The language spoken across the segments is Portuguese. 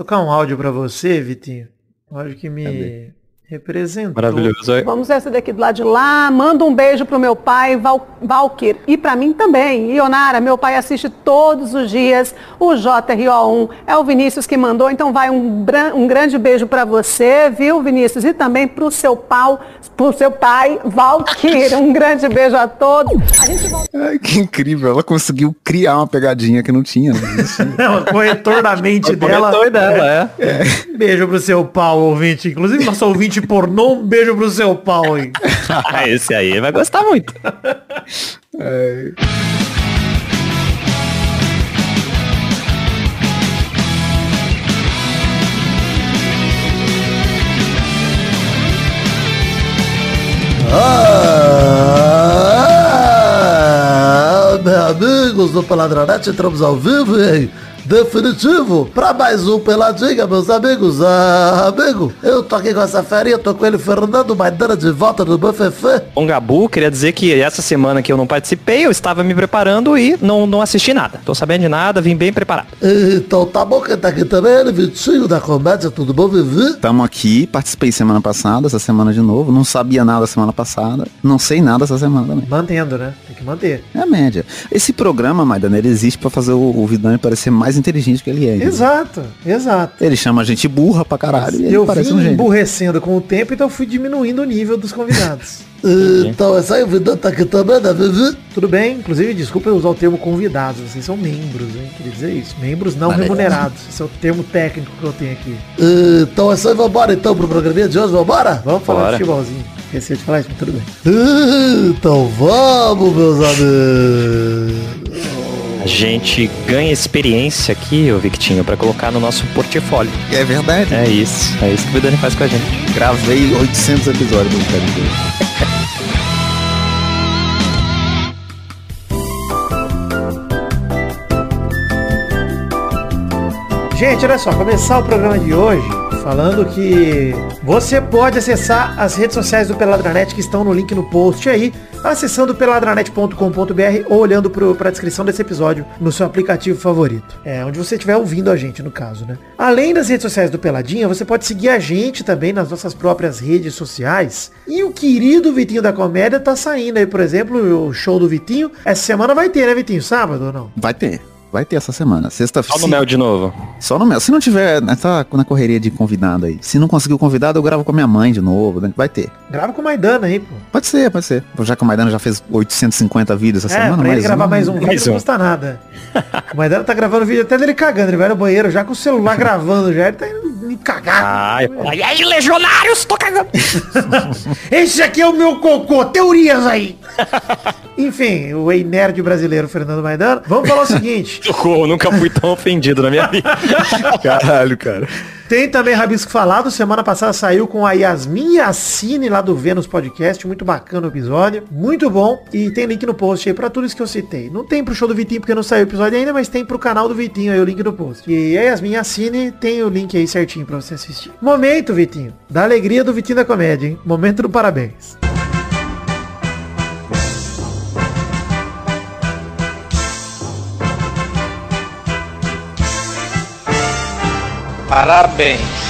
tocar um áudio pra você, Vitinho. Um áudio que me representou. Maravilhoso. Oi. Vamos essa daqui do lado de lá. Manda um beijo pro meu pai, Val, Valkyr. E pra mim também. Ionara, meu pai assiste todos os dias o JRO1. É o Vinícius que mandou. Então vai um, um grande beijo pra você, viu, Vinícius? E também pro seu pau, pro seu pai, Valkyr. Um grande beijo a todos. A gente volta. Ai, que incrível. Ela conseguiu criar uma pegadinha que não tinha. Não existia. Não, o corretor da mente dela. Corretor dela, é. Beijo pro seu pau, ouvinte. Inclusive, nosso ouvinte pornô, um beijo pro seu pau, hein? Ah, Esse aí vai gostar muito. Ah, meus amigos do Peladronete, entramos ao vivo em definitivo pra mais um Peladinha, meus amigos. Ah, amigo, eu tô aqui com essa ferinha, tô com ele, Fernando Maidana, de volta do Buffet. Bom, Gabu, queria dizer que essa semana que eu não participei, eu estava me preparando e não, não assisti nada. Tô sabendo de nada, vim bem preparado. Então tá bom, quem tá aqui também ele, Vitinho da Comédia, tudo bom, Vivi? Tamo aqui, participei semana passada, essa semana de novo. Não sabia nada semana passada. Não sei nada essa semana também. Mantendo, né? Tem que manter. É a média. Esse programa, Maidana, ele existe pra fazer o, o Vidani parecer mais inteligente que ele é. entendeu? Exato, exato. Ele chama a gente burra pra caralho e Eu parece um emburrecendo com o tempo, então eu fui diminuindo o nível dos convidados. Então é isso aí, o Vidão tá aqui também, né? Tudo bem? Inclusive, desculpa eu usar o termo convidados. Vocês são membros, hein? Queria dizer isso. Membros não Valeu. remunerados. Esse é o termo técnico que eu tenho aqui. Então é isso aí, vambora então pro programinha de hoje, vambora? Vamos falar Bora. de futebolzinho. Esqueci de falar isso, mas tudo bem. Então vamos, meus amigos. A gente ganha experiência aqui, ô Victinho, pra colocar no nosso portfólio. É verdade. É isso. É isso que o Vidani faz com a gente. Gravei 800 episódios do Cara Gente, olha só, começar o programa de hoje falando que você pode acessar as redes sociais do Peladranet que estão no link no post aí, acessando peladranet.com.br ou olhando para a descrição desse episódio no seu aplicativo favorito. É, onde você estiver ouvindo a gente, no caso, né? Além das redes sociais do Peladinha, você pode seguir a gente também nas nossas próprias redes sociais. E o querido Vitinho da Comédia tá saindo aí, por exemplo, o show do Vitinho. Essa semana vai ter, né, Vitinho? Sábado ou não? Vai ter. Vai ter essa semana. Sexta-feira. Só no mel de novo. Só no mel. Se não tiver, né, tá na correria de convidado aí. Se não conseguir o convidado, eu gravo com a minha mãe de novo, né? Vai ter. Grava com o Maidana aí, pô. Pode ser, pode ser. Já que o Maidana já fez 850 vídeos essa É, semana, pra ele gravar mais um vídeo mais não um. custa nada. O Maidana tá gravando vídeo até dele cagando. Ele vai no banheiro já com o celular gravando já. Ele tá indo me cagar. Ai, e aí, legionários, tô cagando. Esse aqui é o meu cocô. Teorias aí. Enfim, o Ei Nerd brasileiro Fernando Maidana. Vamos falar o seguinte. Socorro, nunca fui tão ofendido na minha vida. Caralho, cara. Tem também Rabisco Falado. Semana passada saiu com a Yasmin Yassine lá do Vênus Podcast. Muito bacana o episódio. Muito bom. E tem link no post aí pra tudo isso que eu citei. Não tem pro show do Vitinho porque não saiu o episódio ainda, mas tem pro canal do Vitinho aí o link no post. E a Yasmin Yassine tem o link aí certinho pra você assistir. Momento, Vitinho. Da alegria do Vitinho da Comédia, hein? Momento do parabéns. Parabéns.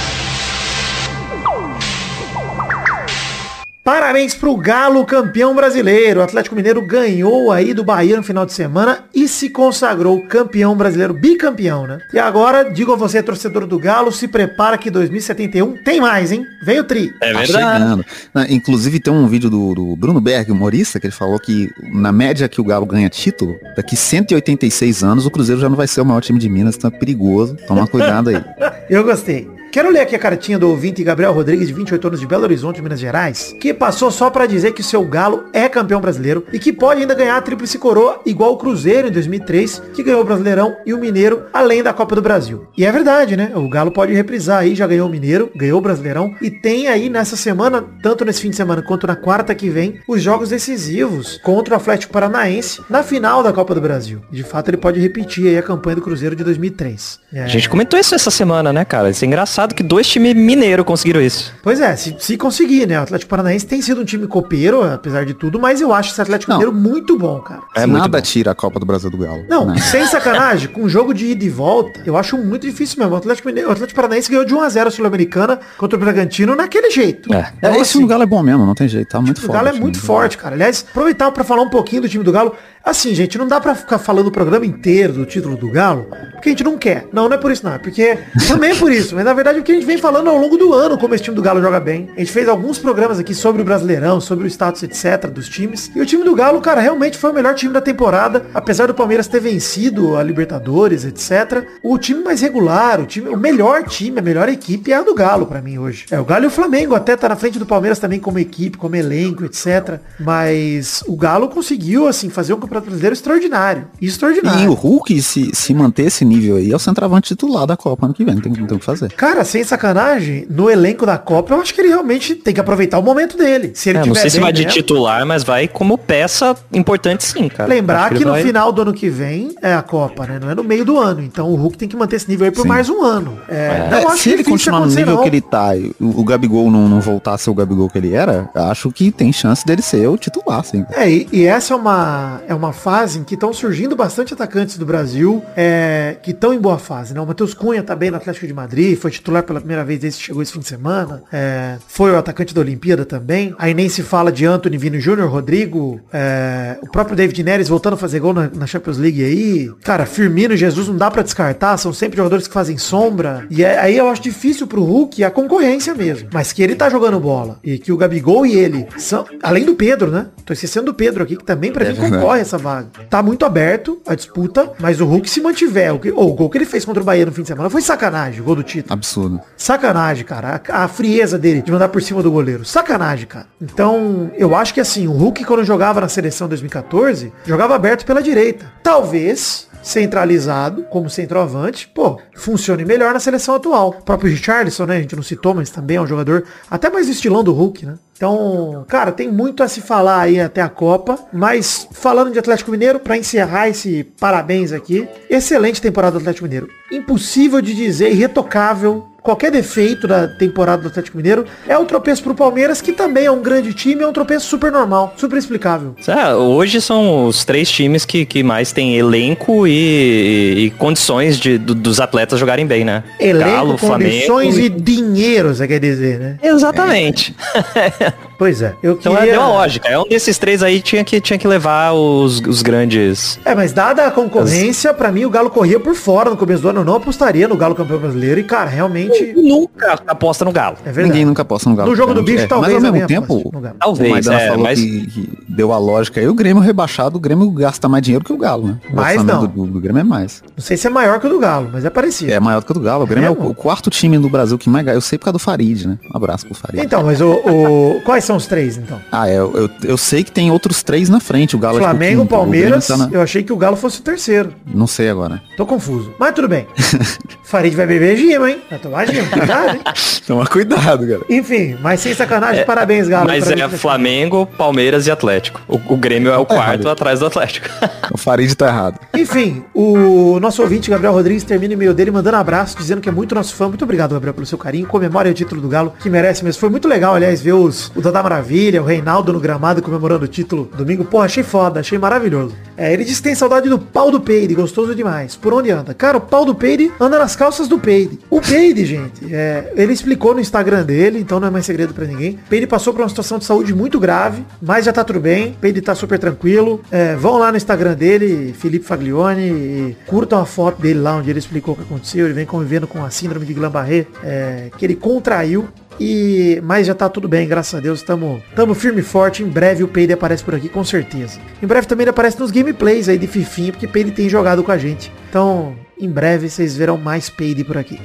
Parabéns pro Galo, campeão brasileiro. O Atlético Mineiro ganhou aí do Bahia no final de semana e se consagrou campeão brasileiro, bicampeão, né? E agora, digo a você, torcedor do Galo, se prepara que 2071 tem mais, hein? Vem o tri. É Tá verdade. chegando. Na- Inclusive tem um vídeo do, do Bruno Berg, humorista, que ele falou que na média que o Galo ganha título, daqui 186 anos o Cruzeiro já não vai ser o maior time de Minas, então é perigoso. Toma cuidado aí. Eu gostei. Quero ler aqui a cartinha do ouvinte Gabriel Rodrigues, de 28 anos, de Belo Horizonte, Minas Gerais, que passou só pra dizer que o seu Galo é campeão brasileiro e que pode ainda ganhar a tríplice coroa igual o Cruzeiro em 2003, que ganhou o Brasileirão e o Mineiro, além da Copa do Brasil. E é verdade, né? O Galo pode reprisar aí, já ganhou o Mineiro, ganhou o Brasileirão e tem aí nessa semana, tanto nesse fim de semana quanto na quarta que vem, os jogos decisivos contra o Atlético Paranaense na final da Copa do Brasil. De fato, ele pode repetir aí a campanha do Cruzeiro de 2003. É, A gente comentou isso essa semana, né, cara? Isso é engraçado engraçado que dois times mineiros conseguiram isso. Pois é, se, se conseguir, né? O Atlético Paranaense tem sido um time copeiro, apesar de tudo, mas eu acho esse Atlético. Mineiro muito bom, cara. É muito Nada bom. tira a Copa do Brasil do Galo. Não, né? sem sacanagem, com um jogo de ida e volta, eu acho muito difícil mesmo. O Atlético, Mineiro, o Atlético Paranaense ganhou de 1x0 a Sul-Americana contra o Bragantino naquele jeito. É. É, Então, esse assim, time do Galo é bom mesmo, não tem jeito, tá muito O forte. Galo é o muito do forte, cara. Aliás, aproveitar pra falar um pouquinho do time do Galo. Assim, gente, não dá pra ficar falando o programa inteiro do título do Galo, porque a gente não quer. Não, não é por isso não, é porque também é por isso, mas na verdade é porque a gente vem falando ao longo do ano como esse time do Galo joga bem. A gente fez alguns programas aqui sobre o Brasileirão, sobre o status, etc, dos times. E o time do Galo, cara, realmente foi o melhor time da temporada, apesar do Palmeiras ter vencido a Libertadores, etc. O time mais regular, o time, o melhor time, a melhor equipe é a do Galo pra mim hoje. É, o Galo e o Flamengo até tá na frente do Palmeiras também como equipe, como elenco, etc. Mas o Galo conseguiu, assim, fazer um campeonato brasileiro extraordinário. Extraordinário. E o Hulk, se, se manter esse nível aí, é o centroavante titular da Copa ano que vem. Não tem, não tem o que fazer. Cara, sem sacanagem, no elenco da Copa, eu acho que ele realmente tem que aproveitar o momento dele. Se ele É, não tiver sei se vai de mesmo. titular, mas vai como peça importante sim, cara. Lembrar Acho que, ele no vai- final do ano que vem é a Copa, né? Não é no meio do ano. Então o Hulk tem que manter esse nível aí por Sim. mais um ano. É, não É, acho se ele continuar no nível não. que ele tá e o, o Gabigol não, não voltar a ser o Gabigol que ele era, acho que tem chance dele ser o titular, sim. É, e, e essa é uma, é uma fase em que estão surgindo bastante atacantes do Brasil é, que estão em boa fase, né? O Matheus Cunha tá bem no Atlético de Madrid, foi titular pela primeira vez desde que chegou esse fim de semana. é, foi o atacante da Olimpíada também. Aí nem se fala de Anthony Vino Júnior, Rodrigo, é, o próprio David Neres voltando a fazer gol na, na Champions League aí. Cara, Firmino e Jesus não dá pra descartar, são sempre jogadores que fazem sombra. E é- aí eu acho difícil pro Hulk a concorrência mesmo. Mas que ele tá jogando bola e que o Gabigol e ele são, além do Pedro, né? Tô esquecendo do Pedro aqui, que também pra mim verdade. concorre essa vaga. Tá muito aberto a disputa, mas o Hulk se mantiver. O, que, ô, o gol que ele fez contra o Bahia no fim de semana foi sacanagem, o gol do título. Absurdo. Sacanagem, cara. A, a frieza dele de mandar por cima do goleiro. Sacanagem, cara. Então, eu acho que assim, o Hulk quando jogava na seleção 2014, jogava aberto pela direita. Talvez centralizado como centroavante, pô, funcione melhor na seleção atual. O próprio Richarlison, né, a gente não citou, mas também é um jogador até mais estilão do Hulk, né? Então, cara, tem muito a se falar aí até a Copa, mas falando de Atlético Mineiro, pra encerrar esse parabéns aqui, excelente temporada do Atlético Mineiro. Impossível de dizer, irretocável, qualquer defeito da temporada do Atlético Mineiro é o tropeço pro Palmeiras, que também é um grande time, é um tropeço super normal, super explicável. É, hoje são os três times que, que mais tem elenco e, e condições de, do- dos atletas jogarem bem, né? Elenco, condições e... e dinheiro, você quer dizer, né? Exatamente. Pois é. Eu Então queria... é, deu a lógica. É um desses três aí tinha que, tinha que levar os, os grandes. É, mas dada a concorrência, pra mim o Galo corria por fora no começo do ano. Eu não apostaria no Galo campeão brasileiro. E, cara, realmente Nunca aposta no Galo. é verdade. Ninguém nunca aposta no Galo. No jogo do bicho, É, talvez Mas ao mesmo tempo, o Talvez, Maidana é, falou mas que, que deu a lógica aí. O Grêmio rebaixado, o Grêmio gasta mais dinheiro que o Galo, né? O Mais não. Do, do Grêmio é mais. Não sei se é maior que o do Galo, mas é parecido. É maior que o do Galo. O Grêmio é, mesmo? o, o quarto time do Brasil que mais ganha. Eu sei por causa do Farid, né? Um abraço pro Farid. Então, mas o, o- Quais são os três, então? Ah, é, eu, eu, sei que tem outros três na frente. O Galo é tipo Flamengo, quinto, o Grêmio Palmeiras. tá na- Eu achei que o Galo fosse o terceiro. Não sei agora. Tô confuso. Mas tudo bem. Farid vai beber gima, hein? Vai tomar gima, cuidado, hein? Toma cuidado, cara. Enfim, mas sem sacanagem, parabéns, Galo. Mas é mim, Flamengo, Palmeiras e Atlético. O, o Grêmio é o Tá quarto errado. atrás do Atlético. O Farid tá errado. Enfim, o nosso ouvinte, Gabriel Rodrigues, termina o e-mail dele mandando abraço, dizendo que é muito nosso fã. Muito obrigado, Gabriel, pelo seu carinho. Comemore o título do Galo, que merece mesmo. Foi muito legal, aliás, ver os, o Dada Maravilha, o Reinaldo no gramado comemorando o título domingo. Pô, achei foda, achei maravilhoso. É, ele disse que tem saudade do pau do Peide, gostoso demais. Por onde anda? Cara, o pau do Peide anda nas calças do Peide. O Peide, gente, é, ele explicou no Instagram dele, então não é mais segredo pra ninguém. Peide passou por uma situação de saúde muito grave, mas já tá tudo bem. Peide tá super tranquilo. É, vão lá no Instagram dele, Felipe Faglione, e curtam a foto dele lá onde ele explicou o que aconteceu. Ele vem convivendo com a síndrome de Guillain-Barré, é, que ele contraiu. E, mas já tá tudo bem, graças a Deus. Estamos tamo firme e forte. Em breve o Peide aparece por aqui, com certeza. Em breve também ele aparece nos gameplays aí de Fifinha, porque Peide tem jogado com a gente. Então, em breve vocês verão mais Peide por aqui.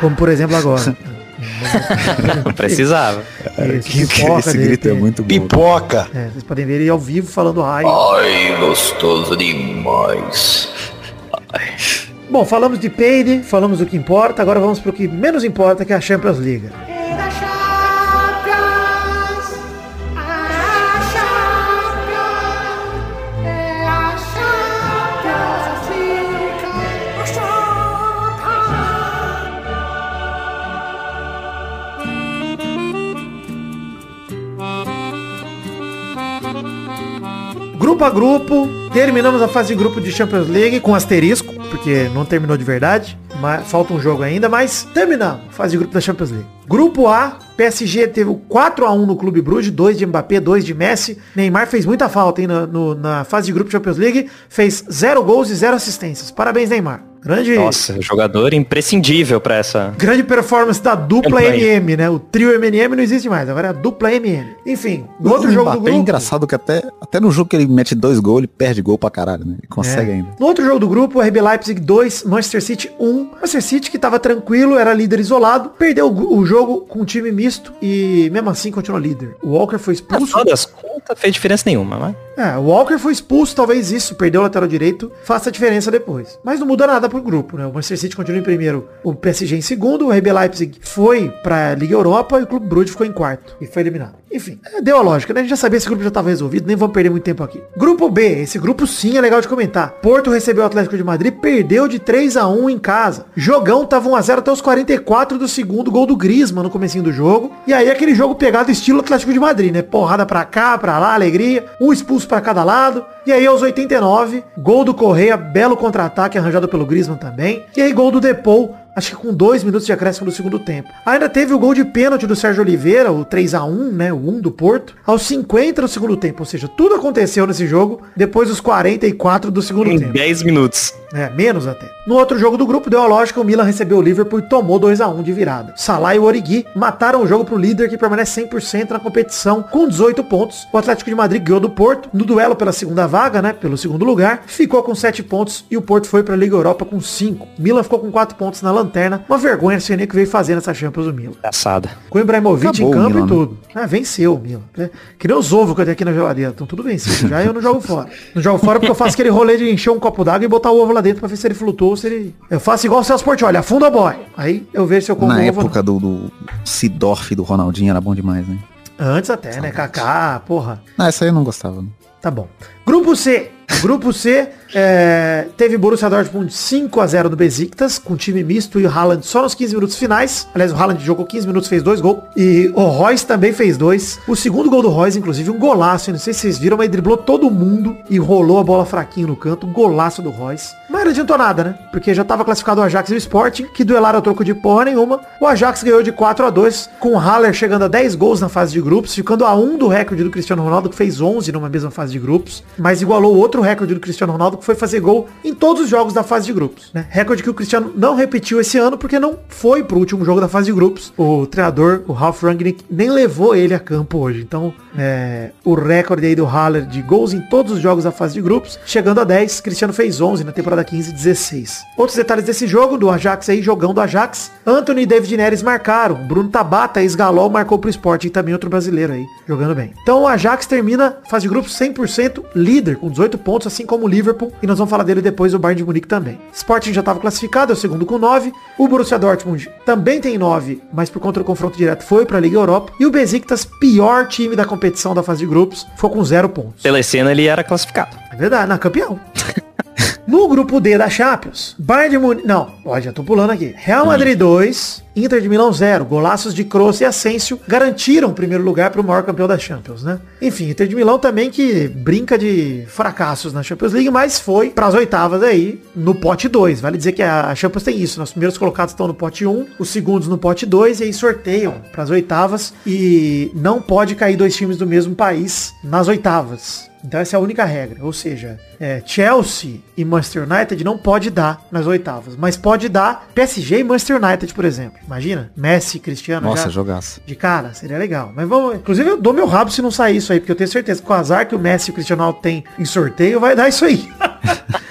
Como por exemplo agora. Não precisava. Esse pipoca Esse dele grito é muito bom. Pipoca. É, vocês podem ver ele ao vivo falando ai. Ai, gostoso demais. Bom, falamos de Peide, falamos do que importa, agora vamos pro que menos importa, que é a Champions League. Grupo a grupo, terminamos a fase de grupo de Champions League com asterisco, porque não terminou de verdade, mas falta um jogo ainda, mas terminamos a fase de grupo da Champions League. Grupo A, PSG teve o 4x1 no Clube Bruges, 2 de Mbappé, 2 de Messi. Neymar fez muita falta hein, na, no- na fase de grupo de Champions League, fez 0 gols e 0 assistências. Parabéns, Neymar. Grande, Nossa, jogador imprescindível pra essa. grande performance da dupla Campanha. MM, né? O trio MNM não existe mais, agora é a dupla MM. Enfim, no outro o jogo do Mbappé grupo... é engraçado que até, até no jogo que ele mete dois gols, ele perde gol pra caralho, né? Ele consegue É. ainda. No outro jogo do grupo, RB Leipzig 2, Manchester City 1. Manchester City que tava tranquilo, era líder isolado, perdeu o, o jogo com um time misto e mesmo assim continua líder. O Walker foi expulso. final das contas, fez diferença nenhuma, mas. É, o Walker foi expulso, talvez isso, perdeu o lateral direito, faça a diferença depois. Mas não muda nada pro grupo, né? O Manchester City continua em primeiro, o PSG em segundo, o RB Leipzig foi pra Liga Europa e o Clube Brugge ficou em quarto e foi eliminado. Enfim, é, deu a lógica, né? A gente já sabia esse grupo já tava resolvido, nem vamos perder muito tempo aqui. Grupo B, esse grupo sim é legal de comentar. Porto recebeu o Atlético de Madrid, perdeu de 3 a 1 em casa. Jogão tava 1 a 0 até os 44 do segundo gol do Griezmann no comecinho do jogo. E aí aquele jogo pegado estilo Atlético de Madrid, né? Porrada pra cá, pra lá, alegria, um expulso pra cada lado. E aí aos 89, gol do Correia, belo contra-ataque arranjado pelo Griezmann também. E aí gol do Depou, acho que com dois minutos de acréscimo do segundo tempo. Ainda teve o gol de pênalti do Sérgio Oliveira, o 3 a 1 né? O 1 do Porto, aos 50 do segundo tempo. Ou seja, tudo aconteceu nesse jogo depois dos 44 do segundo Em tempo. 10 minutos. É, menos até. No outro jogo do grupo, deu a lógica, o Milan recebeu o Liverpool e tomou 2 a 1 de virada. Salah e o Origi mataram o jogo pro líder que permanece 100% na competição com 18 pontos. O Atlético de Madrid ganhou do Porto no duelo pela segunda vaga, né, pelo segundo lugar, ficou com 7 pontos e o Porto foi pra Liga Europa com 5. Milan ficou com 4 pontos na lanterna. Uma vergonha esse que veio fazer nessa Champions o Milan. Engraçada. Com o Ibrahimovic Acabou em campo Milan, e né? tudo. Ah, venceu o Milan. É, Que nem os ovos que eu tenho aqui na geladeira. Estão tudo vencido. Já eu não jogo fora. Não jogo fora porque eu faço aquele rolê de encher um copo d'água e botar o ovo lá dentro pra ver se ele flutua ou se ele... Eu faço igual o Celso Portiolli, afunda o boy. Aí eu vejo se eu como Na época do, do Sidorf do Ronaldinho era bom demais, né? Antes até, né? Kaká, porra. Não, essa aí eu não gostava. né? Tá bom. Grupo C. Grupo C é, teve Borussia Dortmund 5 a 0 do Besiktas, com time misto e o Haaland só nos 15 minutos finais. Aliás, o Haaland jogou 15 minutos, fez dois gols. E o Royce também fez dois. O segundo gol do Royce, inclusive, um golaço. Eu Não sei se vocês viram, mas driblou todo mundo e rolou a bola fraquinho no canto. Golaço do Royce. Mas não adiantou nada, né? Porque já estava classificado o Ajax e o Sporting, que duelaram a troco de porra nenhuma. O Ajax ganhou de 4 a 2 com o Haller chegando a 10 gols na fase de grupos, ficando a 1 do recorde do Cristiano Ronaldo, que fez 11 numa mesma fase de grupos, mas igualou outro recorde do Cristiano Ronaldo, que foi fazer gol em todos os jogos da fase de grupos. Né? Recorde que o Cristiano não repetiu esse ano, porque não foi pro último jogo da fase de grupos. O treinador, o Ralf Rangnick, nem levou ele a campo hoje. Então, é, o recorde aí do Haller de gols em todos os jogos da fase de grupos, chegando a 10, Cristiano fez 11 na temporada 15 e 16. Outros detalhes desse jogo, do Ajax aí, jogão do Ajax, Anthony e David Neres marcaram, Bruno Tabata, ex-Galol, marcou pro Sporting, também outro brasileiro aí, jogando bem. Então o Ajax termina fase de grupos 100% líder, com 18 pontos, assim como o Liverpool, e nós vamos falar dele depois, o Bayern de Munique também. Sporting já estava classificado, é o segundo com 9, o Borussia Dortmund também tem 9, mas por conta do confronto direto foi pra Liga Europa, e o Besiktas, pior time da competição da fase de grupos, foi com 0 pontos. Telecena ele era classificado. É verdade, na campeão. No grupo D da Champions, Bayern de Munique... Não, ó, já tô pulando aqui. Real Madrid 2, Inter de Milão 0. Golaços de Kroos e Asensio garantiram o primeiro lugar para o maior campeão da Champions, né? Enfim, Inter de Milão também que brinca de fracassos na Champions League, mas foi para as oitavas aí no pote 2. Vale dizer que a Champions tem isso. né? Os primeiros colocados estão no pote 1, os segundos no pote 2 e aí sorteiam para as oitavas e não pode cair dois times do mesmo país nas oitavas. Então essa é a única regra. Ou seja, é, Chelsea e Manchester United não pode dar nas oitavas. Mas pode dar PSG e Manchester United, por exemplo. Imagina, Messi, Cristiano. Nossa, já jogaço. De cara, seria legal. Mas vamos. Inclusive eu dou meu rabo se não sair isso aí, porque eu tenho certeza que com o azar que o Messi e o Cristiano Ronaldo tem em sorteio, vai dar isso aí.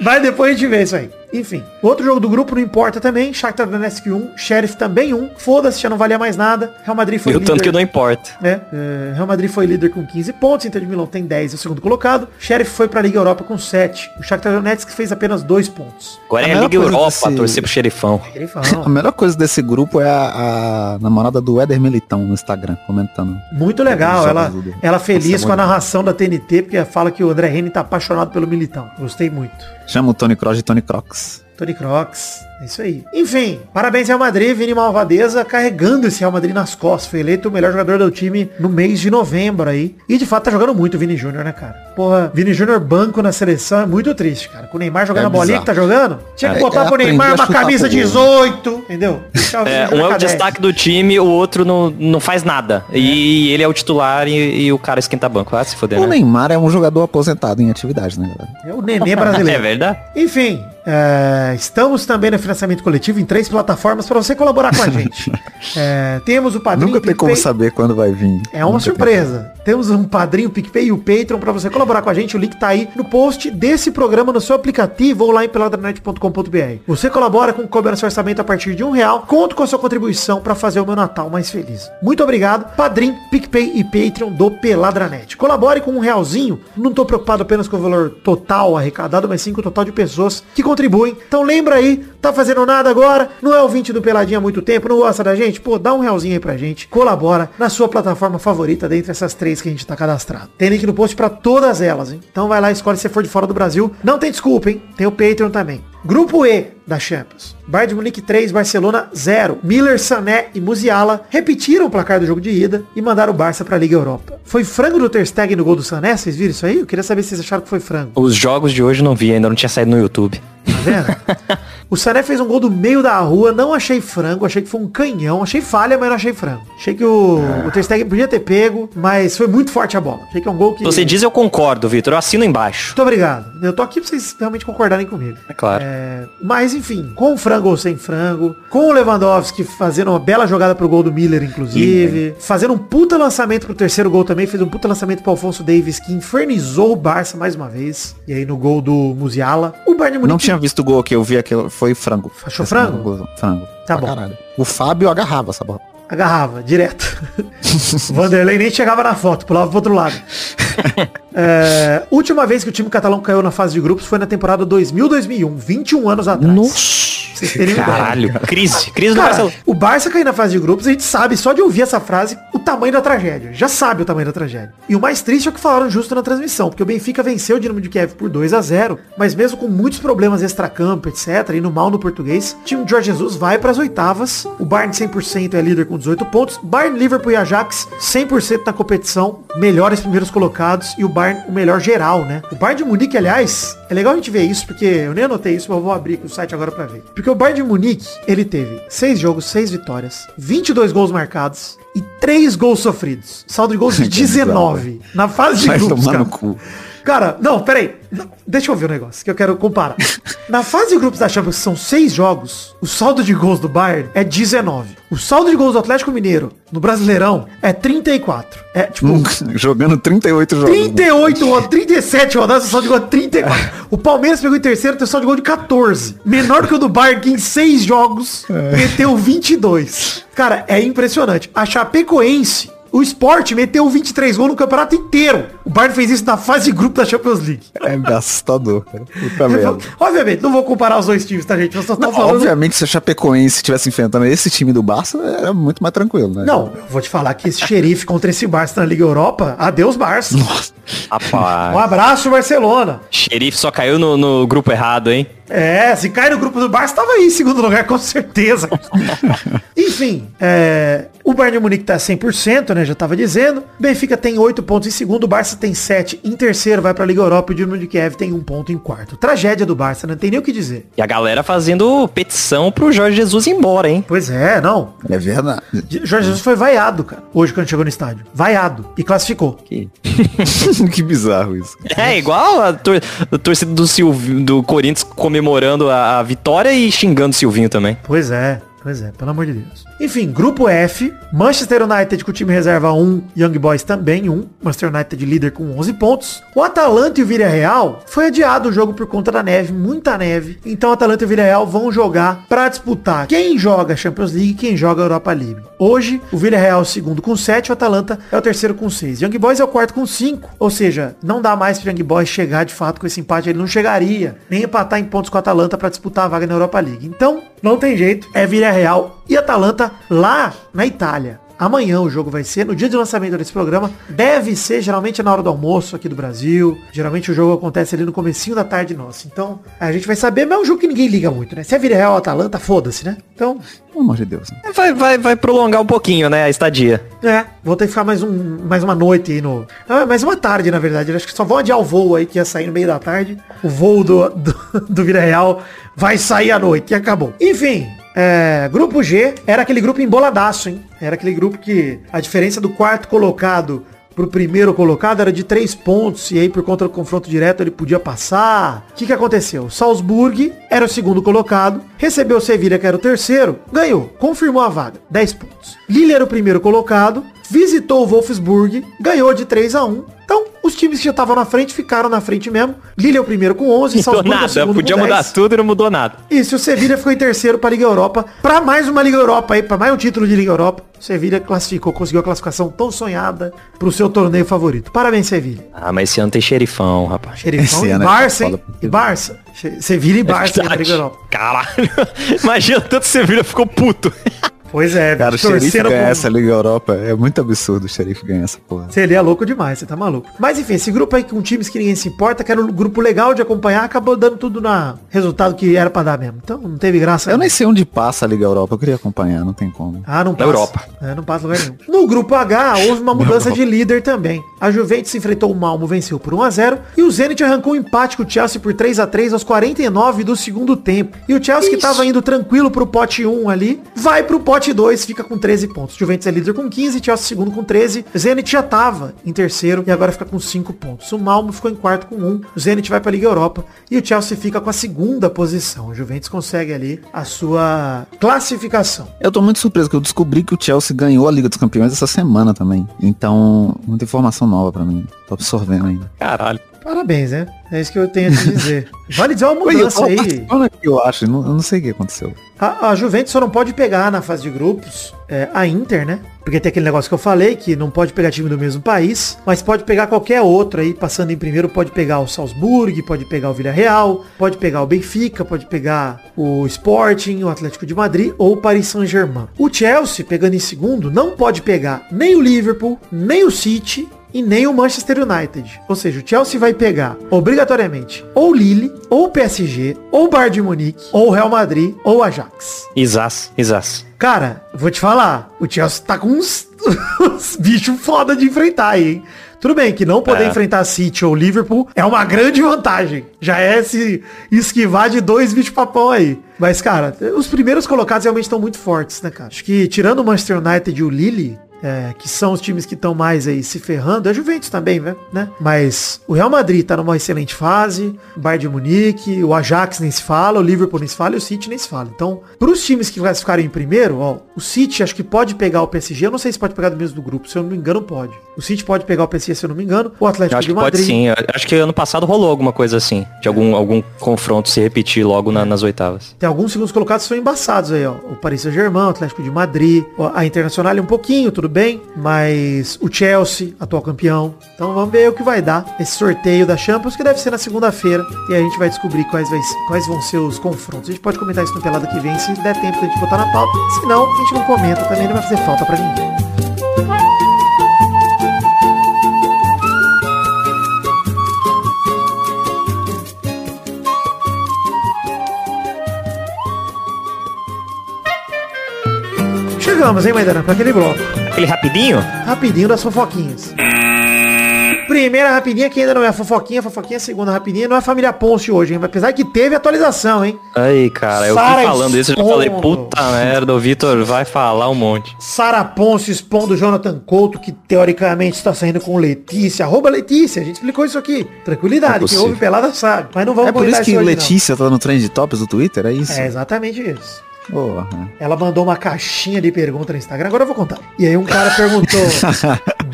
Vai depois a gente vê isso aí. Enfim, outro jogo do grupo não importa também. Shakhtar Donetsk 1, Sheriff também 1. Foda-se, já não valia mais nada. Real Madrid foi E o líder. tanto que não importa. É, é, Real Madrid foi líder com 15 pontos, Inter de Milão tem 10, é o segundo colocado. Sheriff foi pra Liga Europa com 7. O Shakhtar Donetsk fez apenas 2 pontos. Agora A é a melhor Liga coisa Europa, desse- torcer pro xerifão. Ele A melhor coisa desse grupo é a, a namorada do Éder Militão no Instagram, comentando. muito legal, ela, do- ela feliz é com a narração da TNT, porque fala que o André Reni tá apaixonado pelo Militão. Gostei muito. Chama o Tony Kroos de Tony Crocs. Tony Crocs. É isso aí. Enfim, parabéns Real Madrid, Vini Malvadeza carregando esse Real Madrid nas costas. Foi eleito o melhor jogador do time no mês de novembro aí. E de fato tá jogando muito o Vini Júnior, né, cara? Porra, Vini Júnior banco na seleção é muito triste, cara. Com o Neymar jogando É a bolinha que tá jogando, tinha que É, botar é pro Neymar uma camisa pro gol. 18, entendeu? É, um é o a 10. destaque do time, o outro não, não faz nada. E ele é o titular e, e o cara esquenta banco. Ah, se foder, O né? Neymar é um jogador aposentado em atividade, né, galera? É o nenê É brasileiro. verdade. Enfim, é, estamos também no financiamento coletivo em três plataformas para você colaborar com a gente. É, temos o Padrinho Nunca tem como saber quando vai vir. É uma Nunca tem surpresa. Temos um padrinho o PicPay e o Patreon pra você colaborar com a gente. O link tá aí no post desse programa no seu aplicativo ou lá em peladranet.com.br. Você colabora com o seu orçamento a partir de um real. Conto com a sua contribuição pra fazer o meu Natal mais feliz. Muito obrigado, Padrim, PicPay e Patreon do Peladranet. Colabore com um realzinho. Não tô preocupado apenas com o valor total arrecadado, mas sim com o total de pessoas que contribuem. Então lembra aí, tá fazendo nada agora, não é ouvinte do Peladinha há muito tempo, não gosta da gente? Pô, dá um realzinho aí pra gente. Colabora na sua plataforma favorita dentre essas três que a gente tá cadastrado. Tem link no post pra todas elas, hein? Então vai lá, escolhe se for de fora do Brasil. Não tem desculpa, hein? Tem o Patreon também. Grupo E da Champions. Bayern de Munique 3, Barcelona 0. Miller, Sané e Musiala repetiram o placar do jogo de ida e mandaram o Barça pra Liga Europa. Foi frango do Ter Stegen no gol do Sané? Vocês viram isso aí? Eu queria saber se vocês acharam que foi frango. Os jogos de hoje eu não vi, ainda não tinha saído no YouTube. Tá vendo? o Sané fez um gol do meio da rua, não achei frango, achei que foi um canhão, achei falha, mas não achei frango. Achei que o, o Ter Stegen podia ter pego, mas foi muito forte a bola. Achei que é um gol que... Você diz eu concordo, Vitor. Eu assino embaixo. Muito obrigado. Eu tô aqui pra vocês realmente concordarem comigo. É claro. É, mas enfim, com frango ou sem frango, com o Lewandowski fazendo uma bela jogada pro gol do Miller, inclusive, fazendo um puta lançamento pro terceiro gol também, fez um puta lançamento pro Alfonso Davis, que infernizou o Barça mais uma vez. E aí no gol do Musiala, o Bayern Munique Não tinha visto o gol que eu vi aquilo, foi frango. Achou Esse frango? gol, Frango. Tá bom. caralho. O Fábio agarrava essa bola. agarrava, direto. Vanderlei nem chegava na foto, pulava pro outro lado. É, última vez que o time catalão caiu na fase de grupos foi na temporada 2000-2001, 21 anos atrás. Nossa. Uma ideia. Caralho. Crise. Crise do Cara, Barcelona. o Barça cair na fase de grupos, a gente sabe, só de ouvir essa frase, o tamanho da tragédia. Já sabe o tamanho da tragédia. E o mais triste é o que falaram justo na transmissão, porque o Benfica venceu o Dinamo de Kiev por 2 a 0 mas mesmo com muitos problemas extracampo, etc, indo mal no português, o time de Jorge Jesus vai para as oitavas, o Bayern 100% é líder com 18 pontos, Bayern, Liverpool e Ajax 100% na competição, melhores primeiros colocados, e o Bayern o melhor geral, né? O Bayern de Munique, aliás, é legal a gente ver isso, porque eu nem anotei isso, mas eu vou abrir aqui o site agora pra ver. Porque o Bayern de Munique, ele teve 6 jogos, 6 vitórias, 22 gols marcados e 3 gols sofridos. Saldo de gols de Que bizarro, 19. Na fase de Vai grupos, cara. no cu. Cara, não, peraí. Deixa eu ver o negócio que eu quero comparar. Na fase de grupos da Champions, que são seis jogos, o saldo de gols do Bayern é 19. O saldo de gols do Atlético Mineiro no Brasileirão é 34. É tipo. Jogando 38 jogos. 38 rodadas, 37 rodadas, o saldo de gol é 34. O Palmeiras pegou em terceiro, tem saldo de gol de 14. Menor que o do Bayern, que em 6 jogos meteu 22. Cara, é impressionante. A Chapecoense, o Sport meteu 23 gols no campeonato inteiro. O Bayern fez isso na fase de grupo da Champions League. É assustador, cara. Puta merda. Obviamente, não vou comparar os dois times, tá, gente? Eu só tô Não, falando... Obviamente, se a Chapecoense estivesse enfrentando esse time do Barça, era muito mais tranquilo, né? Não, eu vou te falar que esse xerife contra esse Barça na Liga Europa, adeus Barça. Um Rapaz. abraço, Barcelona. Xerife só caiu no, no grupo errado, hein? É, se cai no grupo do Barça, tava aí em segundo lugar, com certeza. Enfim, é, o Bayern de Munique tá 100%, né, já tava dizendo. Benfica tem 8 pontos em segundo, o Barça tem 7 em terceiro, vai pra Liga Europa e o Dinamo de Kiev tem 1 ponto em quarto. Tragédia do Barça, não tem nem o que dizer. E a galera fazendo petição pro Jorge Jesus ir embora, hein? Pois é, não. É verdade. Jorge Jesus foi vaiado, cara, hoje quando chegou no estádio. Vaiado. E classificou. que bizarro isso. É, igual a, tor a torcida do, Silvinho, do Corinthians comemorando a, a vitória e xingando o Silvinho também. Pois é, pois é, pelo amor de Deus. Enfim, grupo F, Manchester United com o time reserva 1, Young Boys também 1, Manchester United líder com 11 pontos. O Atalanta e o Villarreal foi adiado o jogo por conta da neve, muita neve. Então Atalanta e o Villarreal vão jogar pra disputar quem joga Champions League e quem joga Europa League. Hoje, o Villarreal é o segundo com 7, o Atalanta é o terceiro com 6. Young Boys é o quarto com 5, ou seja, não dá mais pro Young Boys chegar de fato com esse empate, ele não chegaria, nem empatar em pontos com o Atalanta pra disputar a vaga na Europa League. Então, não tem jeito, é Villarreal e Atalanta lá na Itália. Amanhã o jogo vai ser, no dia de lançamento desse programa, deve ser geralmente na hora do almoço aqui do Brasil. Geralmente o jogo acontece ali no comecinho da tarde nossa. Então, a gente vai saber, mas é um jogo que ninguém liga muito, né? Se é Vila Real ou Atalanta, foda-se, né? Então, Pelo amor de Deus. né? Vai, vai, vai prolongar um pouquinho, né, a estadia. é, vou ter que ficar mais, um, mais uma noite aí no... Ah, mais uma tarde, na verdade. Eu acho que só vão adiar o voo aí, que ia sair no meio da tarde. O voo do, do, do Vila Real vai sair à noite e acabou. Enfim, é, grupo G era aquele grupo emboladaço, hein? Era aquele grupo que a diferença do quarto colocado pro primeiro colocado era de três pontos, e aí por conta do confronto direto ele podia passar. O que, que aconteceu? Salzburg era o segundo colocado, recebeu o Sevilha, que era o terceiro, ganhou, confirmou a vaga, 10 pontos. Lille era o primeiro colocado, visitou o Wolfsburg, ganhou de 3 a 1 Então, os times que já estavam na frente ficaram na frente mesmo. Lille é o primeiro com 11, Não mudou Salzburg é o nada, segundo podia com mudar 10. tudo e não mudou nada. Isso, o Sevilha ficou em terceiro para a Liga Europa. Para mais uma Liga Europa aí, para mais um título de Liga Europa. O Sevilha classificou, conseguiu a classificação tão sonhada para o seu torneio favorito. Parabéns, Sevilha. Ah, mas esse ano tem xerifão, rapaz. Xerifão Esse e é Barça, hein? foda, porque- E Barça. Sevilha e Barça na Liga Europa. Caralho. Imagina tanto Sevilha ficou puto. Pois é, Cara, o xerife ganhar com- essa Liga Europa é muito absurdo o xerife ganhar essa porra. Você é louco demais, você tá maluco. Mas enfim, esse grupo aí com times que ninguém se importa, que era um grupo legal de acompanhar, acabou dando tudo na resultado que era pra dar mesmo. Então não teve graça. Eu não. nem sei onde passa a Liga Europa, eu queria acompanhar, não tem como. Ah, não Na passa. Europa. É, não passa lugar nenhum. No grupo H, houve uma mudança de líder também. A Juventus enfrentou o Malmo, venceu por 1x0. E o Zenit arrancou um empate com o Chelsea por 3x3 aos 49 do segundo tempo. E o Chelsea, que tava indo tranquilo pro pote 1 ali, vai pro pote 2, fica com 13 pontos. Juventus é líder com 15, Chelsea segundo com 13. Zenit já tava em terceiro e agora fica com 5 pontos. O Malmo ficou em quarto com 1. O Zenit vai pra Liga Europa. E o Chelsea fica com a segunda posição. O Juventus consegue ali a sua classificação. Eu tô muito surpreso que eu descobri que o Chelsea ganhou a Liga dos Campeões essa semana também. Então, muita informação nova pra mim. Tô absorvendo ainda. Caralho. Parabéns, né? É isso que eu tenho a te dizer. Vale dizer uma Oi, eu mudança aí. aqui, eu acho. Não, eu não sei o que aconteceu. A, a Juventus só não pode pegar na fase de grupos é, a Inter, né? Porque tem aquele negócio que eu falei, que não pode pegar time do mesmo país, mas pode pegar qualquer outro aí, passando em primeiro, pode pegar o Salzburg, pode pegar o Villarreal, pode pegar o Benfica, pode pegar o Sporting, o Atlético de Madrid ou o Paris Saint-Germain. O Chelsea, pegando em segundo, não pode pegar nem o Liverpool, nem o City, e nem o Manchester United. Ou seja, o Chelsea vai pegar obrigatoriamente ou Lille, ou PSG, ou Bayern de Munique, ou Real Madrid, ou Ajax. Isas, Isas. Cara, vou te falar, o Chelsea tá com uns, uns bichos foda de enfrentar aí, hein? Tudo bem que não poder É. enfrentar City ou Liverpool é uma grande vantagem. Já é se esquivar de dois bichos papão aí. Mas, cara, os primeiros colocados realmente estão muito fortes, né, cara? Acho que tirando o Manchester United e o Lille, é, que são os times que estão mais aí se ferrando, é a Juventus também, né? né? Mas o Real Madrid tá numa excelente fase, o Bayern de Munique, o Ajax nem se fala, o Liverpool nem se fala e o City nem se fala. Então, pros times que classificarem em primeiro, ó, o City acho que pode pegar o PSG, eu não sei se pode pegar do mesmo do grupo, se eu não me engano pode. O City pode pegar o PSG, se eu não me engano, o Atlético acho de que pode Madrid. sim. Acho que ano passado rolou alguma coisa assim. De algum, algum confronto se repetir logo na- nas oitavas. Tem alguns segundos colocados que são embaçados aí, ó. O Paris Saint-Germain, o Atlético de Madrid, a Internacional um pouquinho, tudo bem, mas o Chelsea, atual campeão. Então vamos ver o que vai dar esse sorteio da Champions, que deve ser na segunda-feira, e a gente vai descobrir quais, vai- quais vão ser os confrontos. A gente pode comentar isso no Pelada que vem, se der tempo da gente botar na pauta. Se não, a gente não comenta, também não vai fazer falta pra ninguém. Chegamos, hein, Maidana, pra aquele bloco. Aquele rapidinho? Rapidinho das fofoquinhas. Primeira rapidinha, que ainda não é a fofoquinha, fofoquinha, segunda rapidinha, não é a família Ponce hoje, hein? Apesar que teve atualização, hein? Aí, cara, eu Sara fui falando isso, eu já falei, puta merda, o Vitor vai falar um monte. Sara Ponce expondo Jonathan Couto, que teoricamente está saindo com Letícia. Arroba Letícia, a gente explicou isso aqui. Tranquilidade, É quem ouve pelada sabe. Mas não vamos É por isso que hoje, não. Letícia tá no trend tops do Twitter, é isso? É exatamente isso. Porra. Ela mandou uma caixinha de pergunta no Instagram, agora eu vou contar. E aí um cara perguntou,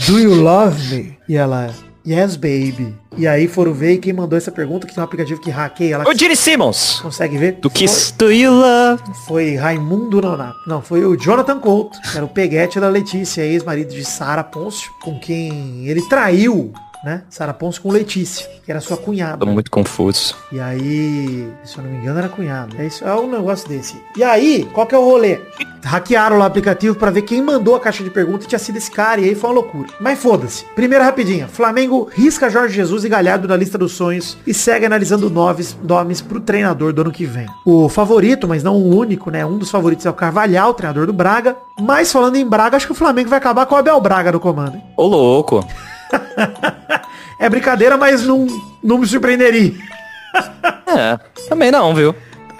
Do you love me? E ela, Yes, baby. E aí foram ver e quem mandou essa pergunta, que tem um aplicativo que hackeia, ela O Gene Simmons, consegue ver. do Kiss Do You Love. Foi, foi Raimundo Nonato. Não, foi o Jonathan Couto, que era o peguete da Letícia, ex-marido de Sara Pôncio, com quem ele traiu, né? Sara Pôncio com Letícia, que era sua cunhada. Tô muito confuso. E aí, se eu não me engano, era cunhado. É isso, é um negócio desse. E aí, qual que é o rolê? hackearam lá o aplicativo pra ver quem mandou a caixa de perguntas e tinha sido esse cara, e aí foi uma loucura. Mas foda-se. Primeira rapidinha. Flamengo risca Jorge Jesus e Galhardo da lista dos sonhos e segue analisando nomes, nomes pro treinador do ano que vem. O favorito, mas não o único, né? Um dos favoritos é o Carvalhal, treinador do Braga. Mas falando em Braga, acho que o Flamengo vai acabar com o Abel Braga no comando. hein? Ô, louco. É brincadeira, mas não, não me surpreenderia. É, também não, viu?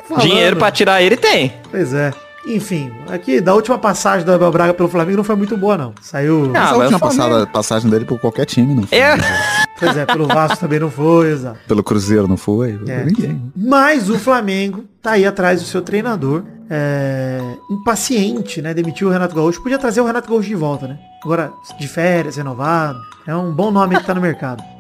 falando. Dinheiro pra tirar ele tem. Pois é. Enfim, aqui da última passagem do Abel Braga pelo Flamengo não foi muito boa, não. Saiu. Ah, Essa mas última passada, passagem dele por qualquer time, não foi? É. Pois é, pelo Vasco também não foi, exato. Pelo Cruzeiro, não foi? É. Ninguém. Mas o Flamengo tá aí atrás do seu treinador. É, impaciente, né? Demitiu o Renato Gaúcho. Podia trazer o Renato Gaúcho de volta, né? Agora, de férias, renovado. É um bom nome que tá no mercado.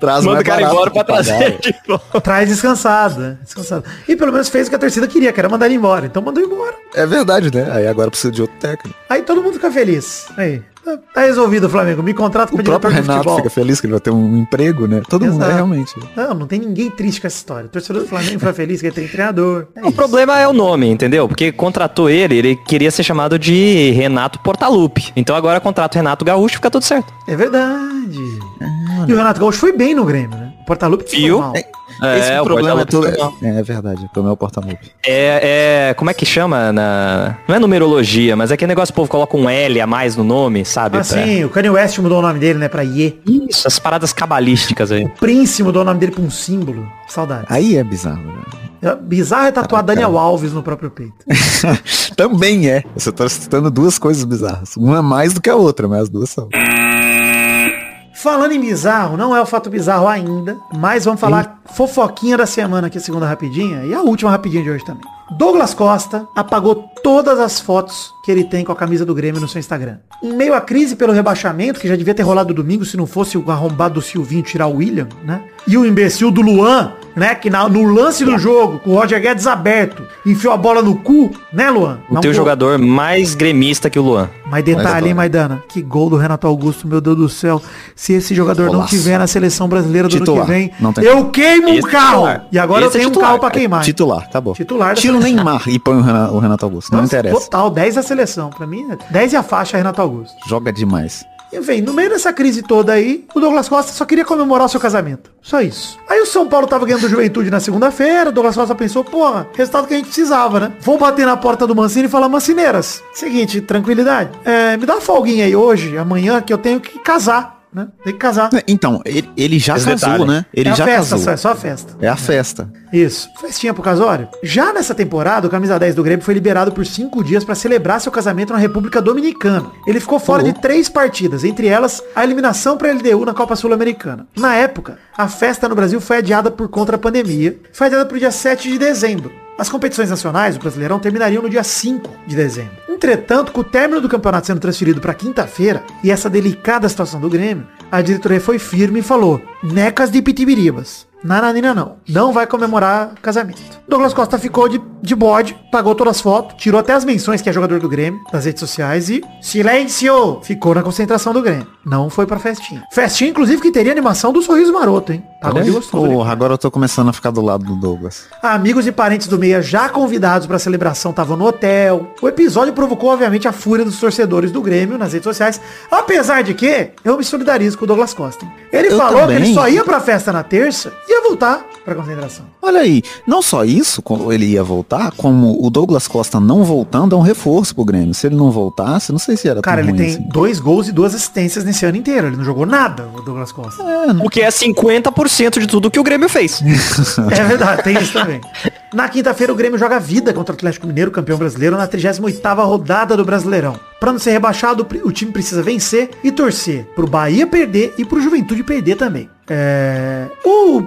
Traz Manda o cara embora pra pagar. trazer de volta. Traz descansado, né? Descansado. E pelo menos fez o que a torcida queria, que era mandar ele embora. Então mandou embora. É verdade, né? Aí agora precisa de outro técnico. Aí todo mundo fica feliz. Aí. Tá- resolvido, Flamengo. Me contrata O como próprio diretor de Renato futebol. fica feliz que ele vai ter um emprego, né? Todo mundo, Exato. é realmente. Não, não tem ninguém triste com essa história. O torcedor do Flamengo foi feliz que ele tem treinador. É O isso. problema é o nome, entendeu? Porque contratou ele, ele queria ser chamado de Renato Portaluppi. Então agora contrata o Renato Gaúcho, fica tudo certo. É verdade. E o Renato Gaúcho foi bem no Grêmio, né? O Portalupe foi Viu? Mal. Esse É, o problema é foi É, é verdade, o problema é o porta-lupe. É, é, como é que chama na... Não é numerologia, mas é aquele negócio que o povo coloca um L a mais no nome, sabe? Ah, Pra- sim, o Kanye West mudou o nome dele, né, pra Ye. Isso, as paradas cabalísticas aí. O Prince mudou o nome dele pra um símbolo. Saudade. Aí é bizarro, né? É Bizarro é tatuar Daniel. Alves no próprio peito. Também é. Você tá citando duas coisas bizarras. Uma é mais do que a outra, mas as duas são. Falando em bizarro, não é o fato bizarro ainda, mas vamos falar fofoquinha da semana aqui, a segunda rapidinha, e a última rapidinha de hoje também. Douglas Costa apagou todas as fotos que ele tem com a camisa do Grêmio no seu Instagram. Em meio à crise pelo rebaixamento, que já devia ter rolado domingo se não fosse o arrombado do Silvinho tirar o William, né? E o imbecil do Luan, né? Que na- no lance do jogo, com o Roger Guedes aberto, enfiou a bola no cu, né, Luan? O Não teu pô- jogador mais gremista que o Luan. mas detalhe, hein, Maidana? Que gol do Renato Augusto, meu Deus do céu. Se esse jogador não tiver na seleção brasileira do ano Titular, que vem, não eu queimo um Esse é carro. titular. E agora Esse eu é tenho um titular, carro pra queimar. Titular, acabou. Titular da Tira o seleção. Neymar e põe o Renato, o Renato Augusto. Não Nossa, interessa. Total, 10 da seleção. Pra mim, é 10 e a faixa Renato Augusto. Joga demais. E vem, no meio dessa crise toda aí, o Douglas Costa só queria comemorar o seu casamento. Só isso. Aí o São Paulo tava ganhando do Juventude na segunda-feira, o Douglas Costa pensou, porra, resultado que a gente precisava, né? Vamos bater na porta do Mancini e falar, Mancineiras, seguinte, tranquilidade. É, me dá uma folguinha aí hoje, amanhã, que eu tenho que casar, né? Tem que casar. Então, ele, ele já Esse casou, detalhe. né? Ele é a já festa, casou. só, é só a festa. É a festa. Isso. Festinha pro casório. Já nessa temporada, o camisa 10 do Grêmio foi liberado por cinco dias para celebrar seu casamento na República Dominicana. Ele ficou fora de três partidas, entre elas a eliminação para a LDU na Copa Sul-Americana. Na época, a festa no Brasil foi adiada por conta da pandemia. Foi adiada para o dia 7 de dezembro. As competições nacionais do Brasileirão terminariam no dia 5 de dezembro. Entretanto, com o término do campeonato sendo transferido para quinta-feira e essa delicada situação do Grêmio, a diretoria foi firme e falou: Necas de Pitibiribas. Nananina não. Não vai comemorar casamento. Douglas Costa ficou de, de bode, pagou todas as fotos, tirou até as menções que é jogador do Grêmio das redes sociais e silêncio! Ficou na concentração do Grêmio. Não foi pra festinha. Festinha, inclusive, que teria animação do sorriso maroto, hein? Pagou de gostoso. Porra, agora eu tô começando a ficar do lado do Douglas. Amigos e parentes do Meia já convidados para a celebração estavam no hotel. O episódio provocou, obviamente, a fúria dos torcedores do Grêmio nas redes sociais. Apesar de que eu me solidarizo com o Douglas Costa. Ele Eu falou que também. ele só ia pra festa na terça e ia voltar pra concentração. Olha aí, não só isso, como ele ia voltar, como o Douglas Costa não voltando é um reforço pro Grêmio. Se ele não voltasse, não sei se era Cara, tão ele ruim tem assim. dois gols e duas assistências nesse ano inteiro. Ele não jogou nada, o Douglas Costa. O que é 50% de tudo que o Grêmio fez. É verdade, tem isso também. Na quinta-feira o Grêmio joga vida contra o Atlético Mineiro, campeão brasileiro, na 38ª rodada do Brasileirão. Pra não ser rebaixado, o time precisa vencer e torcer pro Bahia perder e pro Juventude perder também. É... O...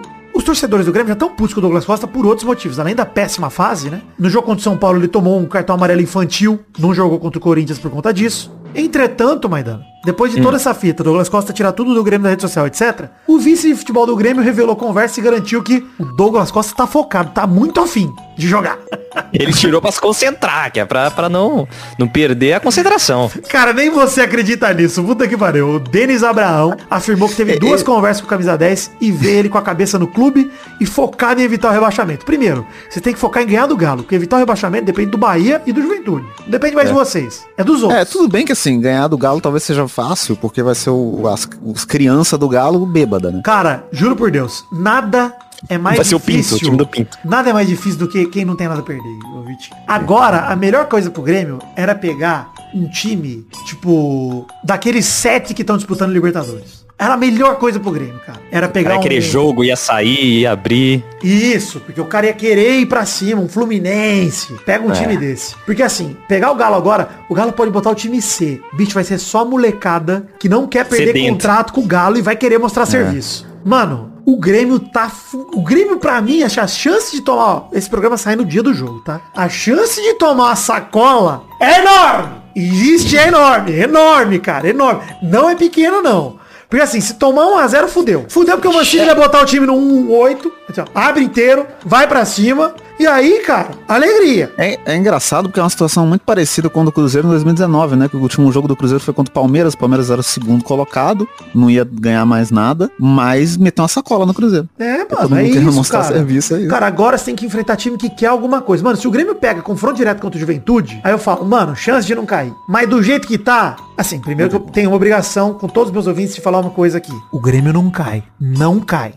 Torcedores do Grêmio já estão putos com o Douglas Costa por outros motivos, além da péssima fase, né? No jogo contra o São Paulo ele tomou um cartão amarelo infantil, não jogou contra o Corinthians por conta disso. Entretanto, Maidana, depois de toda essa fita, Douglas Costa tirar tudo do Grêmio da rede social, etc. O vice de futebol do Grêmio revelou conversa e garantiu que o Douglas Costa tá focado, tá muito afim. de jogar. Ele tirou pra se concentrar, que é pra, pra não, não perder a concentração. Cara, nem você acredita nisso. Puta que pariu. O Denis Abraão afirmou que teve duas conversas com o Camisa 10 e vê ele com a cabeça no clube e focado em evitar o rebaixamento. Primeiro, você tem que focar em ganhar do Galo, porque evitar o rebaixamento depende do Bahia e do Juventude. Não depende mais de vocês. É dos outros. É, tudo bem que assim, ganhar do Galo talvez seja fácil, porque vai ser o, as, os crianças do Galo bêbada, né? Cara, juro por Deus, nada é mais Vai ser o Pinto, difícil. o time do Pinto. Nada é mais difícil do que quem não tem nada a perder, Vitinho. Agora, a melhor coisa pro Grêmio era pegar um time, tipo, daqueles sete que estão disputando Libertadores. Era a melhor coisa pro Grêmio, cara. Era pegar Era um... aquele jogo, ia sair, ia abrir. Isso, porque o cara ia querer ir pra cima, um Fluminense. Pega um É. time desse. Porque assim, pegar o Galo agora, o Galo pode botar o time C. Bicho, vai ser só molecada que não quer perder Sedento. contrato com o Galo e vai querer mostrar serviço. Mano, o Grêmio tá. O Grêmio, pra mim, a chance de tomar. Ó, esse programa sai no dia do jogo, tá? A chance de tomar uma sacola é enorme! Existe, é enorme, enorme, cara, enorme. Não é pequeno, não. Porque assim, se tomar 1x0, fudeu. Fudeu porque o Mancini vai botar o time no 1-8, assim, abre inteiro, vai pra cima, e aí, cara, alegria. É, é engraçado porque é uma situação muito parecida com a do Cruzeiro em 2019, né? Que o último jogo do Cruzeiro foi contra o Palmeiras. O Palmeiras era o segundo colocado, não ia ganhar mais nada, mas meteu uma sacola no Cruzeiro. É, todo mano, é mundo querendo isso, mostrar cara. serviço aí. Cara, agora você tem que enfrentar time que quer alguma coisa. Mano, se o Grêmio pega confronto direto contra o Juventude, aí eu falo, mano, chance de não cair. Mas do jeito que tá, assim, primeiro que eu tenho uma obrigação com todos os meus ouvintes de falar uma coisa aqui. O Grêmio não cai. Não cai.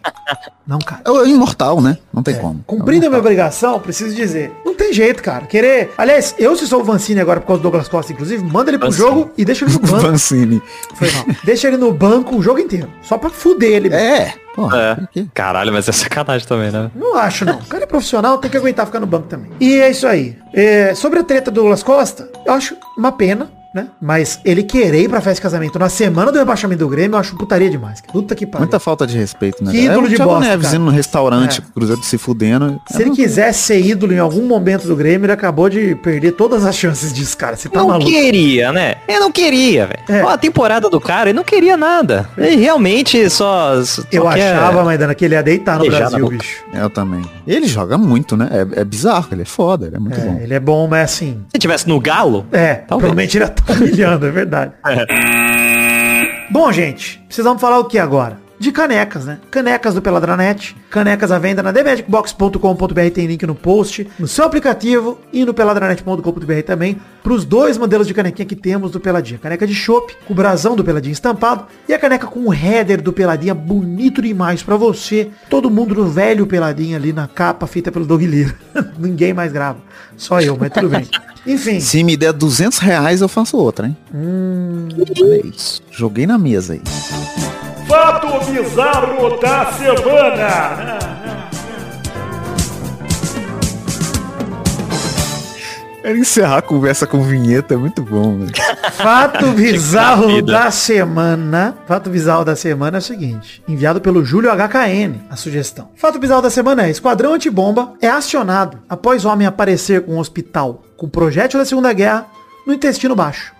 Não cai. É imortal, né? Não tem como. Cumprindo a minha obrigação, preciso dizer, não tem jeito, cara. Querer. Aliás, eu se sou o Vancini agora por causa do Douglas Costa, inclusive, manda ele pro Vancini. jogo e deixa ele no banco. Vancini. Foi mal. Deixa ele no banco o jogo inteiro. Só pra fuder ele. É. Pô, É. Caralho, mas é sacanagem também, né? Não acho, não. O cara é profissional, tem que aguentar ficar no banco também. E é isso aí. É, sobre a treta do Douglas Costa, eu acho uma pena, né? Mas ele querer ir pra festa de casamento na semana do rebaixamento do Grêmio, eu acho putaria demais. Puta que pariu. Muita falta de respeito, né? Que ídolo é de Thiago bosta, Neves cara. indo no restaurante, É. Cruzeiro se fudendo. Se ele quisesse ser ídolo em algum momento do Grêmio, ele acabou de perder todas as chances disso, cara. Você tá não maluco. queria, né? Ele não queria, velho. É. Ó, A temporada do cara, ele não queria nada. Ele realmente só. só Eu quer- achava, Maidana, que ele ia deitar no Beijar Brasil, bicho. Eu também. Ele joga muito, né? É, é bizarro, ele é foda, ele é muito bom. É, ele é bom, mas assim. Se tivesse no Galo, É, Talvez. provavelmente ele ia estar humilhando, é verdade. Bom, gente, precisamos falar o que agora? De canecas, né? Canecas do Peladranet. Canecas à venda na TheMagicBox.com.br tem link no post, no seu aplicativo e no peladranet.com.br também, para os dois modelos de canequinha que temos do Peladinha. Caneca de chopp, com o brasão do Peladinha estampado, e a caneca com o header do Peladinha, bonito demais para você. Todo mundo no velho Peladinha ali na capa, feita pelo Doug Lira. Ninguém mais grava. Só eu, mas tudo bem. Enfim. Se me der 200 reais, eu faço outra, hein? Hum. Olha isso. Joguei na mesa aí. Fato bizarro da semana. Era encerrar a conversa com vinheta, é muito bom, velho. Fato bizarro da semana. Fato bizarro da semana é o seguinte. Enviado pelo Júlio HKN, a sugestão. Fato bizarro da semana é, esquadrão antibomba é acionado após homem aparecer com um hospital com projétil da Segunda Guerra no intestino baixo.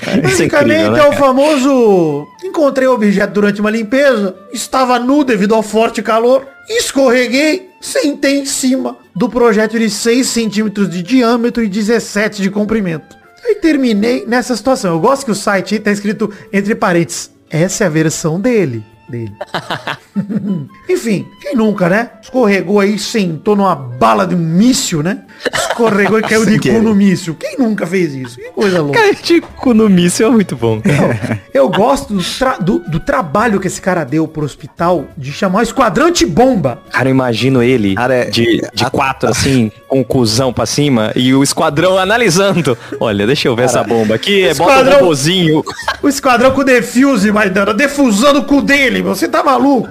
Isso é Basicamente incrível, né, é o cara? famoso encontrei o objeto durante uma limpeza, estava nu devido ao forte calor, escorreguei, sentei em cima do projétil de 6 centímetros de diâmetro e 17 de comprimento. Aí terminei nessa situação. Eu gosto que o site aí tá escrito entre parênteses. Essa é a versão dele. Dele. Enfim, quem nunca, né? Escorregou aí, sentou numa bala de um míssil, né? Escorregou e caiu de cu querer. no míssil. Quem nunca fez isso? Que coisa louca. Cara, de cu no míssil é muito bom. cara. Eu gosto do, tra- do- do trabalho que esse cara deu pro hospital de chamar o esquadrão bomba. Cara, eu imagino ele Cara, é- de, de quatro, assim, com o cuzão pra cima e o esquadrão analisando. Olha, deixa eu ver essa bomba aqui. Bota o esquadrão- robozinho. O esquadrão com defuse, Maidana, defusando o cu dele. Você tá maluco?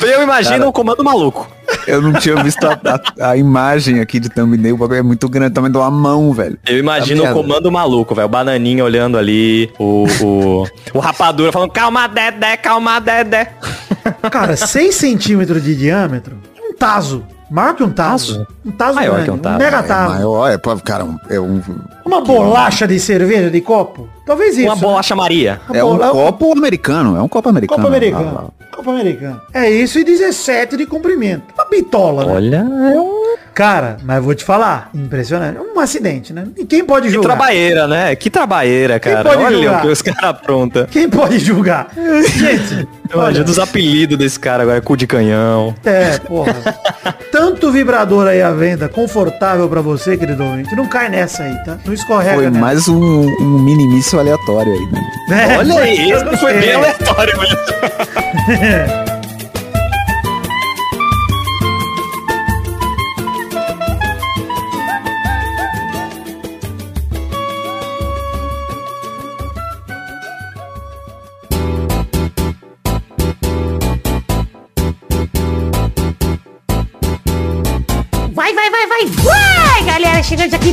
Eu imagino o comando maluco. Eu não tinha visto a, a- a imagem aqui de thumbnail, o bagulho é muito grande, também de uma mão, velho. Eu imagino Tá o comando maluco, velho. O bananinha olhando ali, o, o, o rapadura falando, calma, Dedé, calma, Dedé. Cara, 6 centímetros de diâmetro, um taso. Maior que um taso. Um taso Maior grande, que um taso. Um mega É taso. maior, é, cara, um- é um, Uma bolacha de cerveja de copo? Talvez isso. Uma né? bolacha Maria. Uma é um copo americano, é um copo americano. Copo Ah, americano. lá. Copo americano. É isso e 17 de comprimento. Uma bitola, né? Olha, é um... Cara, mas vou te falar, impressionante. Um acidente, né? E quem pode Que julgar? trabalheira, né? Que trabalheira, cara. pode Olha julgar? o que os caras aprontam. Quem pode julgar? Gente, Imagina os apelidos desse cara agora, cu de canhão. É, porra. Tanto vibrador aí à venda, confortável pra você, querido ouvinte. Não cai nessa aí, tá? Não escorrega Foi nessa. mais um, um mini míssil aleatório aí, né? É, Olha aí, esse foi bem é. aleatório mesmo.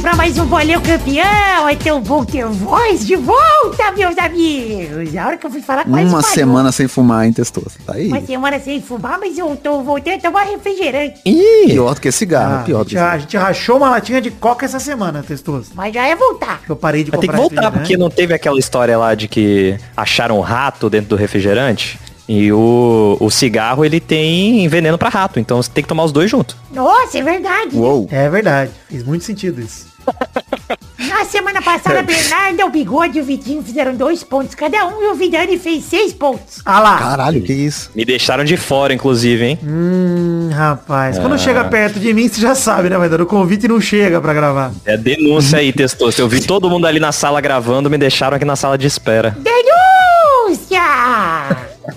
pra mais um bolão campeão. É tão bom ter voz de volta, meus amigos. A hora que eu fui falar quase Uma falhou. semana sem fumar, hein, Testoso? Tá aí. Uma semana sem fumar, mas eu tô voltando a tomar refrigerante. Ih, Pior do que cigarro, Ah, pior a, do que gente, a gente rachou uma latinha de coca essa semana, testoso. Mas já é voltar. Eu parei de vai ter que voltar, porque não teve aquela história lá de que acharam um rato dentro do refrigerante. E o, o cigarro, ele tem veneno pra rato, então você tem que tomar os dois juntos. Nossa, é verdade. Uou. É verdade, fez muito sentido isso. Na semana passada, a Bernarda, o Bigode e o Vitinho fizeram dois pontos cada um e o Vidani fez seis pontos. Ah lá. Caralho, que isso? Me deixaram de fora, inclusive, hein? Hum, rapaz. Ah. Quando chega perto de mim, você já sabe, né, Maidana? O convite não chega pra gravar. É denúncia aí, testou. Eu vi todo mundo ali na sala gravando, me deixaram aqui na sala de espera. Denúncia!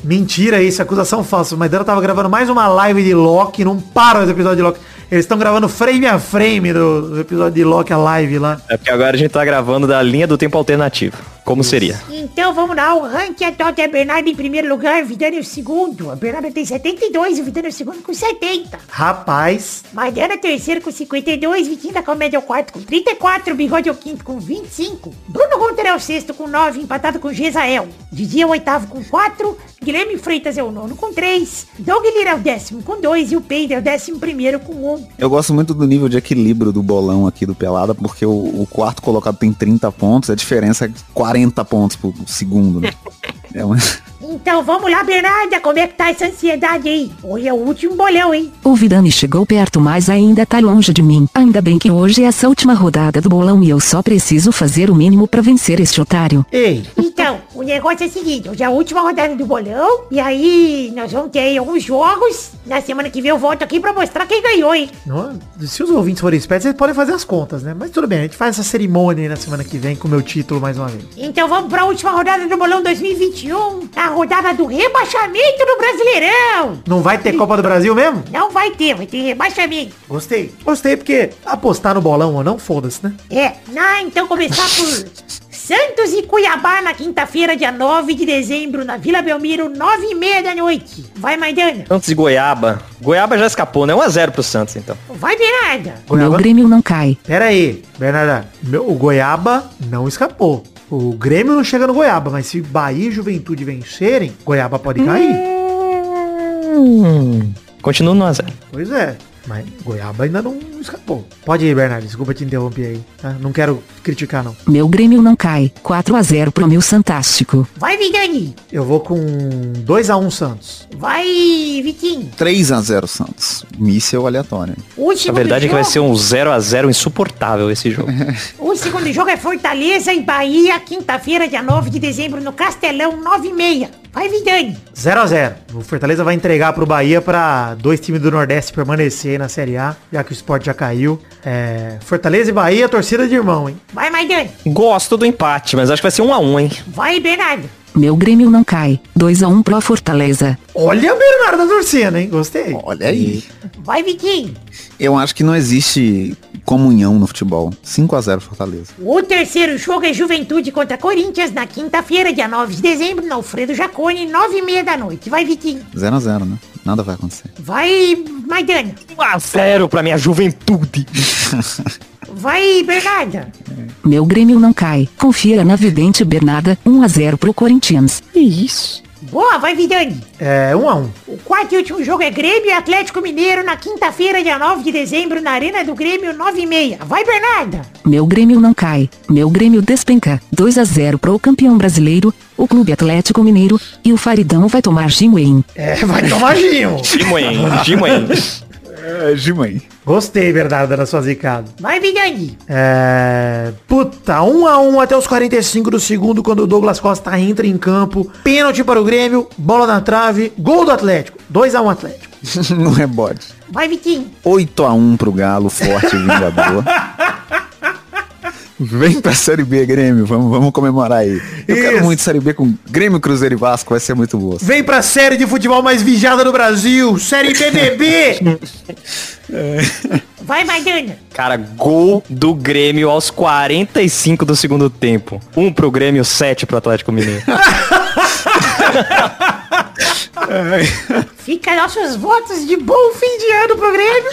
Mentira isso, acusação falsa. O Maidana tava gravando mais uma live de Loki, não para esse episódio de Loki. Eles estão gravando frame a frame do, episódio de Loki, a live lá. É porque agora a gente tá gravando da linha do tempo alternativo. Como seria? Então vamos lá, o ranking atual tem a Bernarda em primeiro lugar, Vidani em segundo. A Bernarda tem 72 e o Vidani em segundo com 70. Rapaz, Mariana terceiro com 52, Vitinho da Comédia é o quarto com 34, Bigode é o quinto com 25, Bruno Gunter é o sexto com 9, empatado com Gesael. Didi é o oitavo com 4, Guilherme Freitas é o nono com 3, Doug Lira é o décimo com 2 e o Pedro é o décimo primeiro com 1. Eu gosto muito do nível de equilíbrio do bolão aqui do Pelada, porque o, o quarto colocado tem 30 pontos, a diferença é 40 pontos por segundo, né? É uma... Então vamos lá, Bernarda, como é que tá essa ansiedade aí? Hoje é o último bolão, hein? O Vidani chegou perto, mas ainda tá longe de mim. Ainda bem que hoje é essa última rodada do bolão e eu só preciso fazer o mínimo pra vencer este otário. ei, Então, negócio é o seguinte, hoje é a última rodada do bolão, e aí nós vamos ter aí alguns jogos. Na semana que vem eu volto aqui pra mostrar quem ganhou, hein? não- se os ouvintes forem espertos, eles podem fazer as contas, né? Mas tudo bem, a gente faz essa cerimônia aí na semana que vem com o meu título mais uma vez. Então vamos pra última rodada do Bolão 2021, a rodada do rebaixamento do Brasileirão. Não vai ter Copa do Brasil mesmo? Não vai ter, vai ter rebaixamento. Gostei. Gostei porque apostar no bolão ou não, foda-se, né? É, ah, então começar por Santos e Cuiabá na quinta-feira, dia 9 de dezembro, na Vila Belmiro, 9 e meia da noite. Vai, Maidana. Santos e Goiaba. Goiaba já escapou, né? 1x0 pro Santos, então. Vai, Bernarda. Meu Goiaba... Grêmio não cai. Pera aí, Bernarda. Meu- o Goiaba não escapou. O Grêmio não chega no Goiaba, mas se Bahia e Juventude vencerem, Goiaba pode cair. Continua no 1x0. Pois é. Mas Goiaba ainda não escapou. Pode ir, Bernardo. Desculpa te interromper aí. tá? Não quero criticar, não. Meu Grêmio não cai. 4 a 0 pro meu Fantástico. Vai, Vidani. Eu vou com 2x1 Santos. Vai, Vitinho. 3 a 0 Santos. Míssel aleatório. O A verdade é que vai ser um 0x0 insuportável esse jogo. O segundo jogo é Fortaleza e Bahia, quinta-feira, dia 9 de dezembro, no Castelão, 9 e meia. Vai, Vidani. 0x0. O Fortaleza vai entregar pro Bahia pra dois times do Nordeste permanecer aí na Série A, já que o esporte já caiu. É, Fortaleza e Bahia, torcida de irmão, hein? Vai, Maidana. Gosto do empate, mas acho que vai ser 1x1, hein? Vai, Bernardo. Meu Grêmio não cai. 2 a 1 pro Fortaleza. Olha o Bernardo torcendo, hein? Gostei. Olha aí. Vai, Vitinho. Eu acho que não existe comunhão no futebol. 5 a 0 Fortaleza. O terceiro jogo é Juventude contra Corinthians, na quinta-feira, dia 9 de dezembro, no Alfredo Jacone, 9 e meia da noite. Vai, Vitinho. 0 a 0 né? Nada vai acontecer. Vai, Maidana. 1x0 pra minha juventude. Vai, Bernarda. Meu Grêmio não cai. Confira na vidente Bernarda. 1 a 0 pro Corinthians. Que isso? Boa, vai Vidani. É, um a um. O quarto e último jogo é Grêmio e Atlético Mineiro na quinta-feira, dia 9 de dezembro, na Arena do Grêmio, 9 e meia. Vai, Bernarda. Meu Grêmio não cai. Meu Grêmio despenca. 2 a 0 pro campeão brasileiro, o Clube Atlético Mineiro, e o Faridão vai tomar Gimwen. É, vai tomar Gimo. Gimoen, Gimoen. É, Gimãe. Gostei, Bernardo, da sua zicada. Vai, Vidani. É... Puta, um a um até os 45 do segundo, quando o Douglas Costa entra em campo. Pênalti para o Grêmio, bola na trave, gol do Atlético. 2 a 1 Atlético. no rebote. Vai, Vitinho. 8x1 pro Galo, forte e vingador. Vem pra Série B, Grêmio. Vamos, vamos comemorar aí. Eu Isso. quero muito Série B com Grêmio, Cruzeiro e Vasco. Vai ser muito boa. Vem pra série de futebol mais vigiada do Brasil, série BBB. Vai, Maidana. Cara, gol do Grêmio aos 45 do segundo tempo. Um pro Grêmio, sete pro Atlético Mineiro. Fica nossos votos de bom fim de ano pro Grêmio.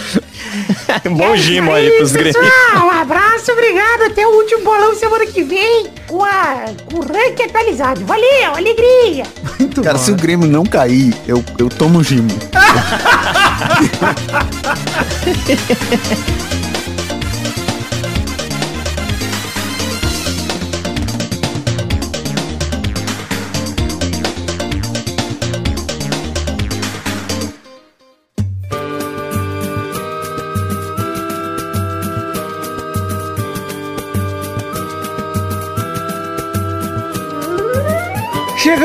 Bom gimo aí pros Grêmio. Um abraço, obrigado. Até o último bolão semana que vem com, a, com o ranking atualizado. Valeu, alegria. Muito Cara, bom. se o Grêmio não cair, eu, eu tomo Gimo.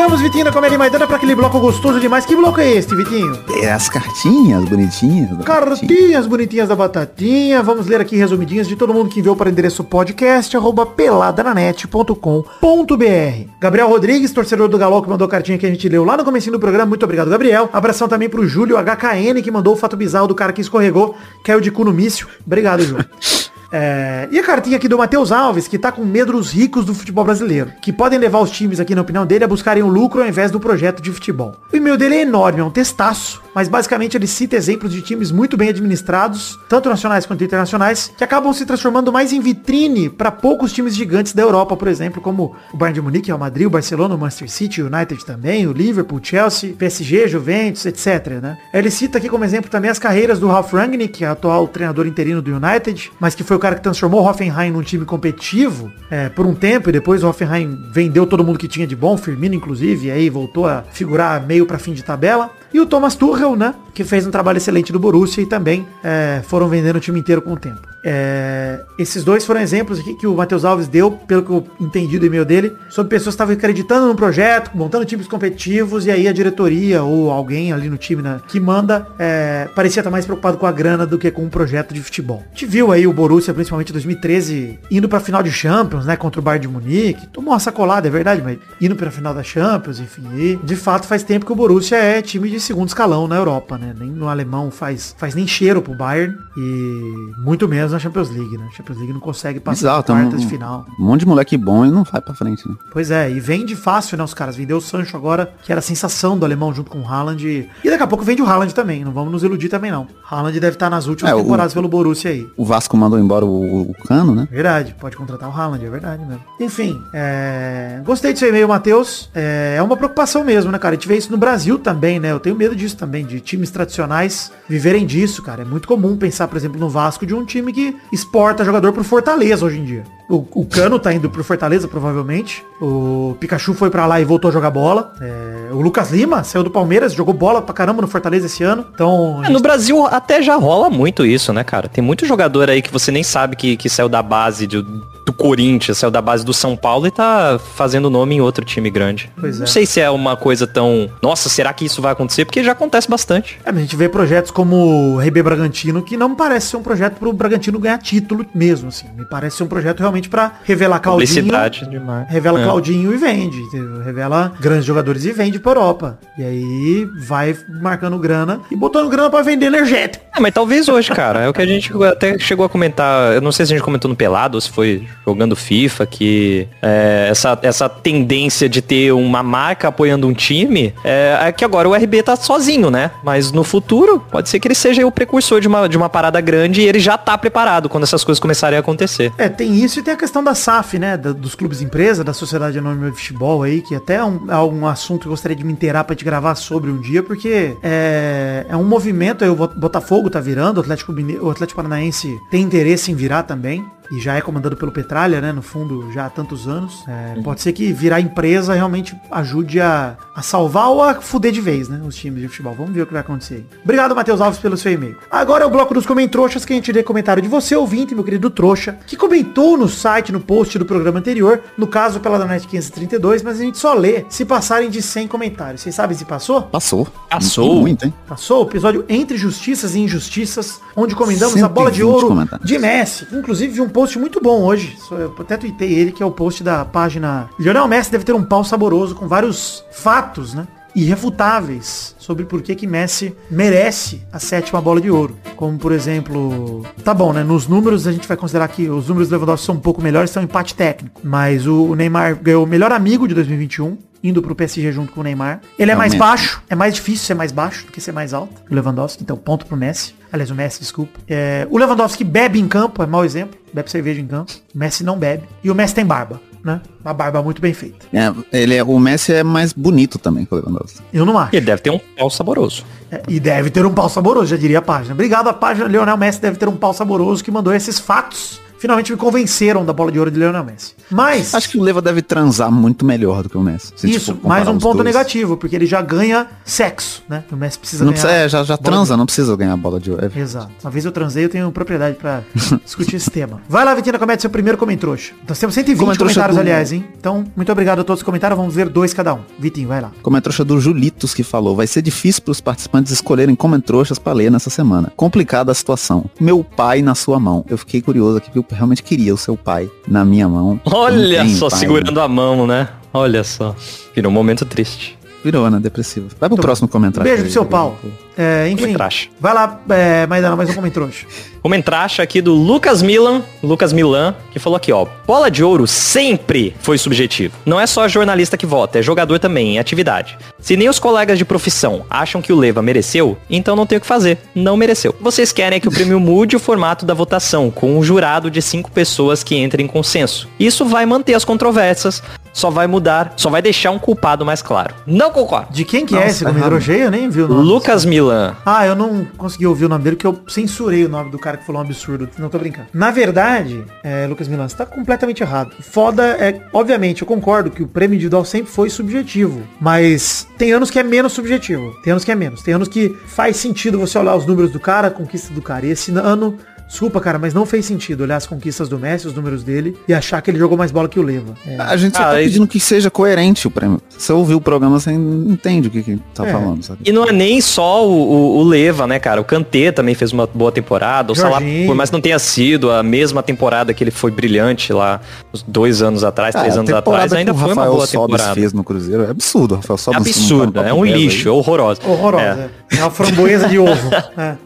Chegamos, Vitinho, na Comédia Maidana pra aquele bloco gostoso demais. Que bloco é este, Vitinho? É as cartinhas bonitinhas. Cartinhas bonitinhas da batatinha. Vamos ler aqui resumidinhas de todo mundo que enviou para o endereço podcast arroba peladananet.com.br. Gabriel Rodrigues, torcedor do Galol, que mandou a cartinha que a gente leu lá no comecinho do programa. Muito obrigado, Gabriel. Abração também pro Júlio HKN, que mandou o fato bizarro do cara que escorregou, caiu de cu no míssil. Obrigado, Júlio. É, e a cartinha aqui do Matheus Alves, que tá com medo dos ricos do futebol brasileiro, que podem levar os times aqui, na opinião dele, a buscarem o lucro ao invés do projeto de futebol. O e-mail dele é enorme, é um testaço, mas basicamente ele cita exemplos de times muito bem administrados, tanto nacionais quanto internacionais, que acabam se transformando mais em vitrine para poucos times gigantes da Europa, por exemplo, como o Bayern de Munique, o Madrid, o Barcelona, o Manchester City, o United também, o Liverpool, o Chelsea, PSG, Juventus, etc. Né? Ele cita aqui como exemplo também as carreiras do Ralf Rangnick, atual treinador interino do United, mas que foi cara que transformou o Hoffenheim num time competitivo é, por um tempo, e depois o Hoffenheim vendeu todo mundo que tinha de bom, Firmino inclusive, e aí voltou a figurar meio para fim de tabela. E o Thomas Tuchel, né? Que fez um trabalho excelente do Borussia e também é, foram vendendo o time inteiro com o tempo. É, esses dois foram exemplos aqui que o Matheus Alves deu, pelo que eu entendi do e-mail dele, sobre pessoas que estavam acreditando no projeto, montando times competitivos, e aí a diretoria ou alguém ali no time né, que manda é, parecia estar mais preocupado com a grana do que com um projeto de futebol. A gente viu aí o Borussia, principalmente em 2013, indo pra final de Champions, né? Contra o Bayern de Munique. Tomou uma sacolada, é verdade, mas indo pra final da Champions, enfim. E, de fato, faz tempo que o Borussia é time de segundo escalão na Europa, né? Nem no alemão faz, faz nem cheiro pro Bayern e muito menos na Champions League, né? Champions League não consegue passar tem quartas um, de final. um monte de moleque bom e não vai pra frente, né? Pois é, e vende fácil, né, os caras. Vendeu o Sancho agora, que era a sensação do alemão junto com o Haaland. E, e daqui a pouco vende o Haaland também, não vamos nos iludir também não. Haaland deve estar nas últimas É, o- temporadas pelo Borussia aí. O Vasco mandou embora o, o Cano, né? Verdade, pode contratar o Haaland, é verdade mesmo. Enfim, é... gostei do seu e-mail, Matheus. É... é uma preocupação mesmo, né, cara? A gente vê isso no Brasil também, né? Eu tenho medo disso também, de times tradicionais viverem disso, cara. É muito comum pensar, por exemplo, no Vasco de um time que exporta jogador pro Fortaleza hoje em dia. O, o Cano tá indo pro Fortaleza, provavelmente. O Pikachu foi pra lá e voltou a jogar bola. É... O Lucas Lima saiu do Palmeiras, jogou bola pra caramba no Fortaleza esse ano. Então, É, gente no Brasil até já rola muito isso, né, cara? Tem muito jogador aí que você nem sabe que, que saiu da base de- do Corinthians, saiu da base do São Paulo e tá fazendo nome em outro time grande. Pois Não é. sei se é uma coisa tão. Nossa, será que isso vai acontecer? Porque já acontece bastante. É, mas a gente vê projetos como o RB Bragantino, que não me parece ser um projeto pro Bragantino ganhar título mesmo, assim. Me parece ser um projeto realmente pra revelar Claudinho. Publicidade demais. Revela É. Claudinho e vende. entendeu? Revela grandes jogadores e vende pra Europa. E aí vai marcando grana e botando grana pra vender energético. É, mas talvez hoje, cara. É o que a gente até chegou a comentar. Eu não sei se a gente comentou no Pelado ou se foi jogando FIFA, que é, essa, essa tendência de ter uma marca apoiando um time, é, é que agora o RB tá sozinho, né? Mas no futuro, pode ser que ele seja o precursor de uma, de uma parada grande e ele já tá preparado quando essas coisas começarem a acontecer. É, tem isso e tem a questão da SAF, né? da- dos clubes empresa, da Sociedade Anônima de Futebol aí, que até é um, é um assunto que eu gostaria de me inteirar pra te gravar sobre um dia, porque é, é um movimento aí, o Bot- Botafogo tá virando, o Atlético, o Atlético Paranaense tem interesse em virar também. E já é comandado pelo Petralha, né? No fundo, já há tantos anos. É, Pode ser que virar empresa realmente ajude a, a salvar ou a fuder de vez, né? Os times de futebol. Vamos ver o que vai acontecer aí. Obrigado, Matheus Alves, pelo seu e-mail. Agora é o bloco dos comentroxas que a gente lê comentário de você, ouvinte, meu querido trouxa, que comentou no site, no post do programa anterior, no caso pela Danet 532, mas a gente só lê se passarem de 100 comentários. Vocês sabem se passou? Passou. Passou? Muito, hein? Passou o episódio Entre Justiças e Injustiças, onde comentamos a bola de 120 ouro comentários. de Messi. Inclusive um post muito bom hoje. Só- Eu até tuitei ele, que é o post da página Lionel Messi deve ter um pau saboroso com vários fatos, né? Irrefutáveis sobre por que que Messi merece a sétima bola de ouro. Como, por exemplo, tá bom, né? Nos números a gente vai considerar que os números do Lewandowski são um pouco melhores, são um empate técnico. Mas o Neymar ganhou o melhor amigo de 2021, indo pro PSG junto com o Neymar. Ele é mais Realmente. baixo, é mais difícil ser mais baixo do que ser mais alto, o Lewandowski, então ponto pro Messi. Aliás, o Messi, desculpa. É, o Lewandowski bebe em campo, é mau exemplo, bebe cerveja em campo. O Messi não bebe. E o Messi tem barba, né? Uma barba muito bem feita. É, ele é, o Messi é mais bonito também que o Lewandowski. Eu não acho. E ele deve ter um pau saboroso. É, e deve ter um pau saboroso, já diria a página. Obrigado, a página Leonel Messi deve ter um pau saboroso que mandou esses fatos. Finalmente me convenceram da bola de ouro de Leonel Messi. Mas... Acho que o Leva deve transar muito melhor do que o Messi. Isso, mais um ponto dois. negativo, porque ele já ganha sexo, né? O Messi precisa Não ganhar. precisa, é, já, já transa, não precisa ganhar a bola de ouro. É- Exato. Uma vez eu transei, eu tenho propriedade pra discutir esse tema. Vai lá, Vitina, comete seu primeiro comentrouxa. Nós temos 120 Comentrouxa comentários, do- aliás, hein? Então, muito obrigado a todos os comentários. Vamos ver dois cada um. Vitinho, vai lá. Comentrouxa do Julitos que falou, vai ser difícil para os participantes escolherem comentrouxas para ler nessa semana. Complicada a situação. Meu pai na sua mão. Eu fiquei curioso aqui, porque eu realmente queria o seu pai na minha mão. Olha só, pai, segurando né? a mão, né? Olha só. Virou um momento triste. Virou, né? Depressivo. Vai pro próximo comentário. Beijo pro seu pau. É, enfim, Comentraxa. vai lá, é, Maidana, mais um comentrouxa. Comentraxa aqui do Lucas Milan, Lucas Milan, que falou aqui, ó. Bola de ouro sempre foi subjetivo. Não é só jornalista que vota, é jogador também, é atividade. Se nem os colegas de profissão acham que o Leva mereceu, então não tem o que fazer. Não mereceu. Vocês querem que o prêmio mude o formato da votação, com um jurado de cinco pessoas que entrem em consenso. Isso vai manter as controvérsias, só vai mudar, só vai deixar um culpado mais claro. Não concordo. De quem que Nossa, é esse tá comentrouxa aí? Eu nem vi o nome. Lucas Milan. Ah, eu não consegui ouvir o nome dele porque eu censurei o nome do cara que falou um absurdo. Não tô brincando. Na verdade, é, Lucas Milan, você tá completamente errado. Foda é, obviamente, eu concordo que o prêmio individual sempre foi subjetivo. Mas tem anos que é menos subjetivo. Tem anos que é menos. Tem anos que faz sentido você olhar os números do cara, a conquista do cara. E esse ano. Desculpa, cara, mas não fez sentido olhar as conquistas do Messi, os números dele, e achar que ele jogou mais bola que o Leva. É. A gente só Ah, tá e- pedindo que seja coerente o prêmio. Se você ouvir o programa, você entende o que, que tá É. falando, sabe? E não é nem só o, o- o Leva, né, cara? O Kanté também fez uma boa temporada. O Salah, por mais que não tenha sido a mesma temporada que ele foi brilhante lá, uns dois anos atrás, três Ah, a anos atrás, ainda foi uma Rafael boa Sobis temporada. fez no Cruzeiro é absurdo. O Rafael É Sobis não absurdo, tá é um top 10 lixo, é aí. horrorosa. Horrorosa. É. é uma framboesa de ovo. É.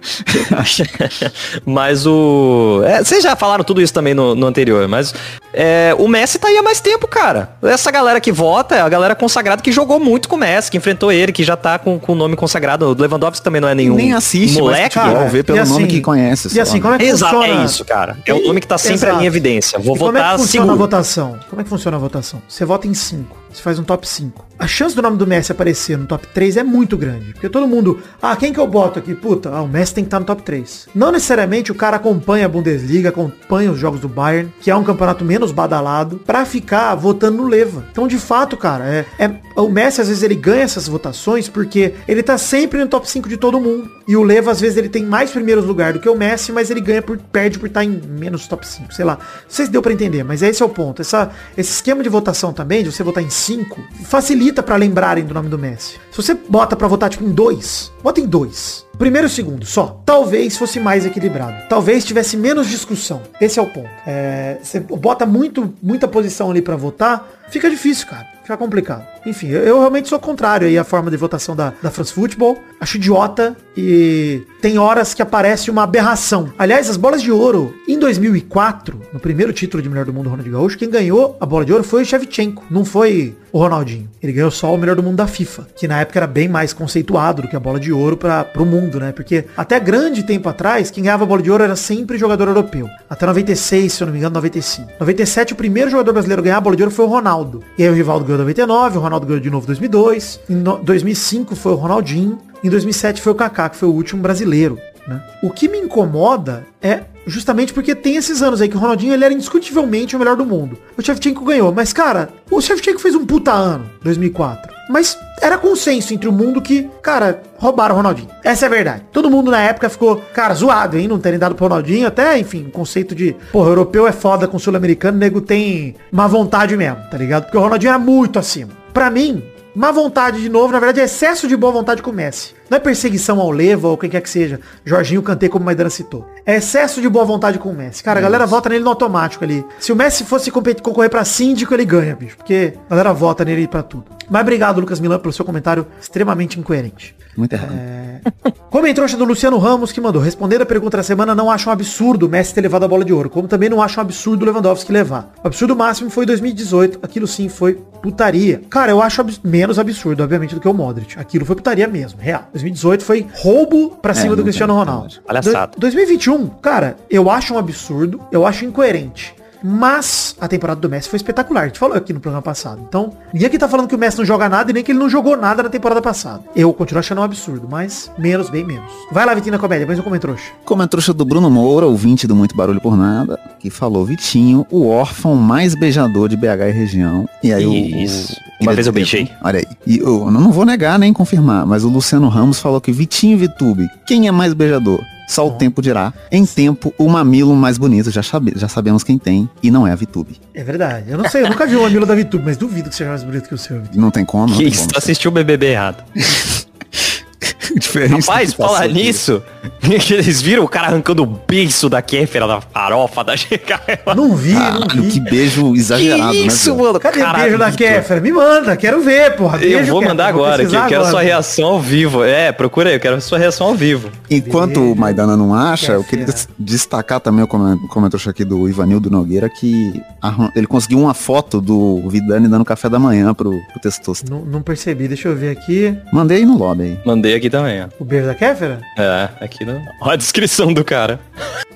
mas o. é, vocês já falaram tudo isso também no, no anterior, mas é, o Messi tá aí há mais tempo, cara. Essa galera que vota é a galera consagrada que jogou muito com o Messi, que enfrentou ele, que já tá com com o nome consagrado. O Lewandowski também não é nenhum Nem assiste, moleque. mas futebol, vê pelo e assim- nome que conhece. E assim, né? como é que Exato, funciona? é isso, cara. É o nome que tá sempre Exato. ali em evidência. Vou E como é votar que funciona a seguro. votação? Como é que funciona a votação? Você vota em 5. Você faz um top 5. A chance do nome do Messi aparecer no top 3 é muito grande. Porque todo mundo, ah, quem que eu boto aqui? Puta, ah, o Messi tem que estar no top 3. Não necessariamente o cara acompanha a Bundesliga, acompanha os jogos do Bayern, que é um campeonato menos badalado, pra ficar votando no Leva. Então, de fato, cara, é, é- o Messi às vezes ele ganha essas votações porque ele tá sempre no top 5 de todo mundo. E o Leva, às vezes, ele tem mais primeiros lugares do que o Messi, mas ele ganha por, perde por estar em menos top 5, sei lá. Não sei se deu pra entender, mas esse é o ponto. Essa, esse esquema de votação também, de você votar em 5, facilita pra lembrarem do nome do Messi. Se você bota pra votar, tipo, em 2, vota em 2. Primeiro e segundo, só. Talvez fosse mais equilibrado. Talvez tivesse menos discussão. Esse é o ponto. É, você bota muito, muita posição ali pra votar, fica difícil, cara. Fica complicado. Enfim, eu, realmente sou contrário aí à forma de votação da, da France Football. Acho idiota e tem horas que aparece uma aberração. Aliás, as bolas de ouro, em 2004, no primeiro título de melhor do mundo, Ronaldinho Gaúcho, quem ganhou a bola de ouro foi o Shevchenko, não foi o Ronaldinho. Ele ganhou só o melhor do mundo da FIFA, que na época era bem mais conceituado do que a bola de ouro para o mundo, né? Porque até grande tempo atrás, quem ganhava a bola de ouro era sempre jogador europeu. Até 96, se eu não me engano, 95. 97, o primeiro jogador brasileiro a ganhar a bola de ouro foi o Ronaldo. E aí o Rivaldo ganhou em 99, o Ronaldo ganhou de novo em 2002. Em no- 2005 foi o Ronaldinho. Em 2007 foi o Kaká, que foi o último brasileiro. Né? O que me incomoda é justamente porque tem esses anos aí que o Ronaldinho ele era indiscutivelmente o melhor do mundo. O Shevchenko ganhou, mas cara, o Shevchenko fez um puta ano, 2004. Mas era consenso entre o mundo que, cara, roubaram o Ronaldinho. Essa é a verdade. Todo mundo na época ficou, cara, zoado, hein, não terem dado pro Ronaldinho. Até, enfim, o conceito de, porra, europeu é foda com sul-americano, nego tem má vontade mesmo, tá ligado? Porque o Ronaldinho era muito acima. Pra mim, Má vontade de novo, na verdade é excesso de boa vontade com o Messi. Não é perseguição ao Leva ou quem quer que seja. Jorginho Cantei, como o Maidana citou. É excesso de boa vontade com o Messi. Cara, a galera vota nele no automático ali. Se o Messi fosse competir, concorrer pra síndico, ele ganha, bicho. Porque a galera vota nele pra tudo. Mas obrigado, Lucas Milan, pelo seu comentário extremamente incoerente. Muito errado. Comentário do Luciano Ramos que mandou. Respondendo a pergunta da semana, não acho um absurdo o Messi ter levado a bola de ouro. Como também não acho um absurdo o Lewandowski levar. O absurdo máximo foi em 2018. Aquilo sim foi putaria. Cara, eu acho menos absurdo, obviamente, do que o Modric. Aquilo foi putaria mesmo, real. 2018 foi roubo pra cima não do Cristiano é Ronaldo. Palhaçada. Do- 2021, cara, eu acho um absurdo. Eu acho incoerente. Mas a temporada do Messi foi espetacular. A gente falou aqui no programa passado. Então, ninguém aqui tá falando que o Messi não joga nada e nem que ele não jogou nada na temporada passada. Eu continuo achando um absurdo, mas menos, bem menos. Vai lá, Vitinho, na comédia, depois eu comento trouxa. Comentário do Bruno Moura, ouvinte do Muito Barulho por Nada, que falou Vitinho, o órfão mais beijador de BH e região. E aí Isso. o, Uma vez eu beijei. Olha aí. E eu não vou negar nem confirmar, mas o Luciano Ramos falou que Vitinho e Vitube, quem é mais beijador? Só o tempo dirá. Em tempo, o mamilo mais bonito, já, sabe- já sabemos quem tem, e não é a Vitube. É verdade. Eu não sei, eu nunca vi o mamilo da VTube, mas duvido que seja mais bonito que o seu. Não tem como, não Que tem isso, como. tu assistiu o BBB errado. Diferente do Rapaz, falar aqui. nisso, eles viram o cara arrancando o beiço da Kéfera, da farofa, da Chicago. Não vi, não Caralho, vi. que beijo exagerado, que né? isso, velho? mano? Cadê o beijo da. Kéfera? Me manda, quero ver, porra. Eu Beijo, vou Kéfera, mandar agora, que eu quero a sua agora. reação ao vivo. É, procura aí, eu quero a sua reação ao vivo. Enquanto Beijo. o Maidana não acha, eu Quer queria destacar também o comen- comentário aqui do Ivanildo Nogueira que ele conseguiu uma foto do Vidani dando café da manhã pro, pro Testosta. Não, não percebi, deixa eu ver aqui. Mandei no lobby aí, Mandei aqui também, ó. O beijo da Kéfera? É, aqui no... Olha a descrição do cara.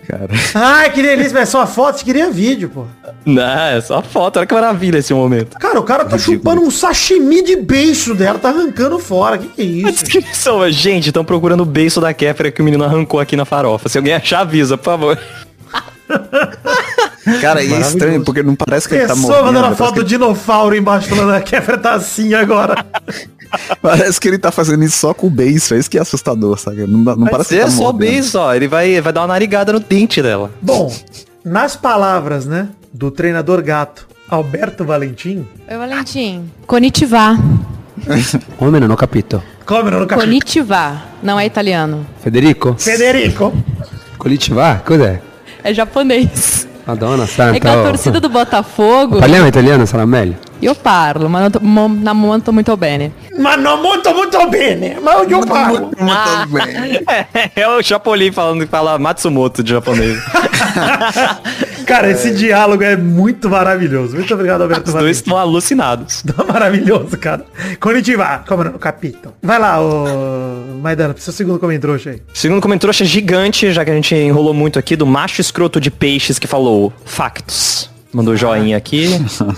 cara. Ai, que delícia, é só foto, queria vídeo, pô. Não, é só foto, olha que maravilha esse momento. Cara, o cara tá chupando um sashimi de beijo dela, tá arrancando fora. Que que é A isso? descrição é, gente, estão procurando o beiço da Kéfera que o menino arrancou aqui na farofa. Se alguém achar, avisa, por favor. Cara, e é estranho, porque não parece que ele tá Pessoa morrendo. mandando a foto do que, dinossauro embaixo falando a Kéfera tá assim agora. parece que ele tá fazendo isso só com o beijo, é isso que é assustador, sabe? Não, não Mas parece que é tá só o beiço, ó. Ele vai, vai dar uma narigada no dente dela. Bom, nas palavras, né, do treinador gato Alberto Valentim, Oi, Valentim. Konnichiwa. Come ho capito. come no capítulo. Konnichiwa. Não é italiano. Federico? Federico. Konnichiwa? Cos'è? É japonês. Madonna santa. É que a oh. torcida do Botafogo... Parliamo italiano, sarà meglio. Io parlo, ma non to- mo- na momento muito bene. Ma non molto, molto bene. Ma io parlo. Muito bem. É o Chapolin falando que fala Matsumoto de japonês. Cara, esse diálogo é muito maravilhoso. Muito obrigado, Alberto Os dois estão alucinados. Tá maravilhoso, cara. Konnichiwa. Como no capítulo. Vai lá, ô... Maidana, seu segundo comentário aí. Segundo comentário é gigante, já que a gente enrolou muito aqui, do macho escroto de peixes que falou factos. Mandou joinha aqui.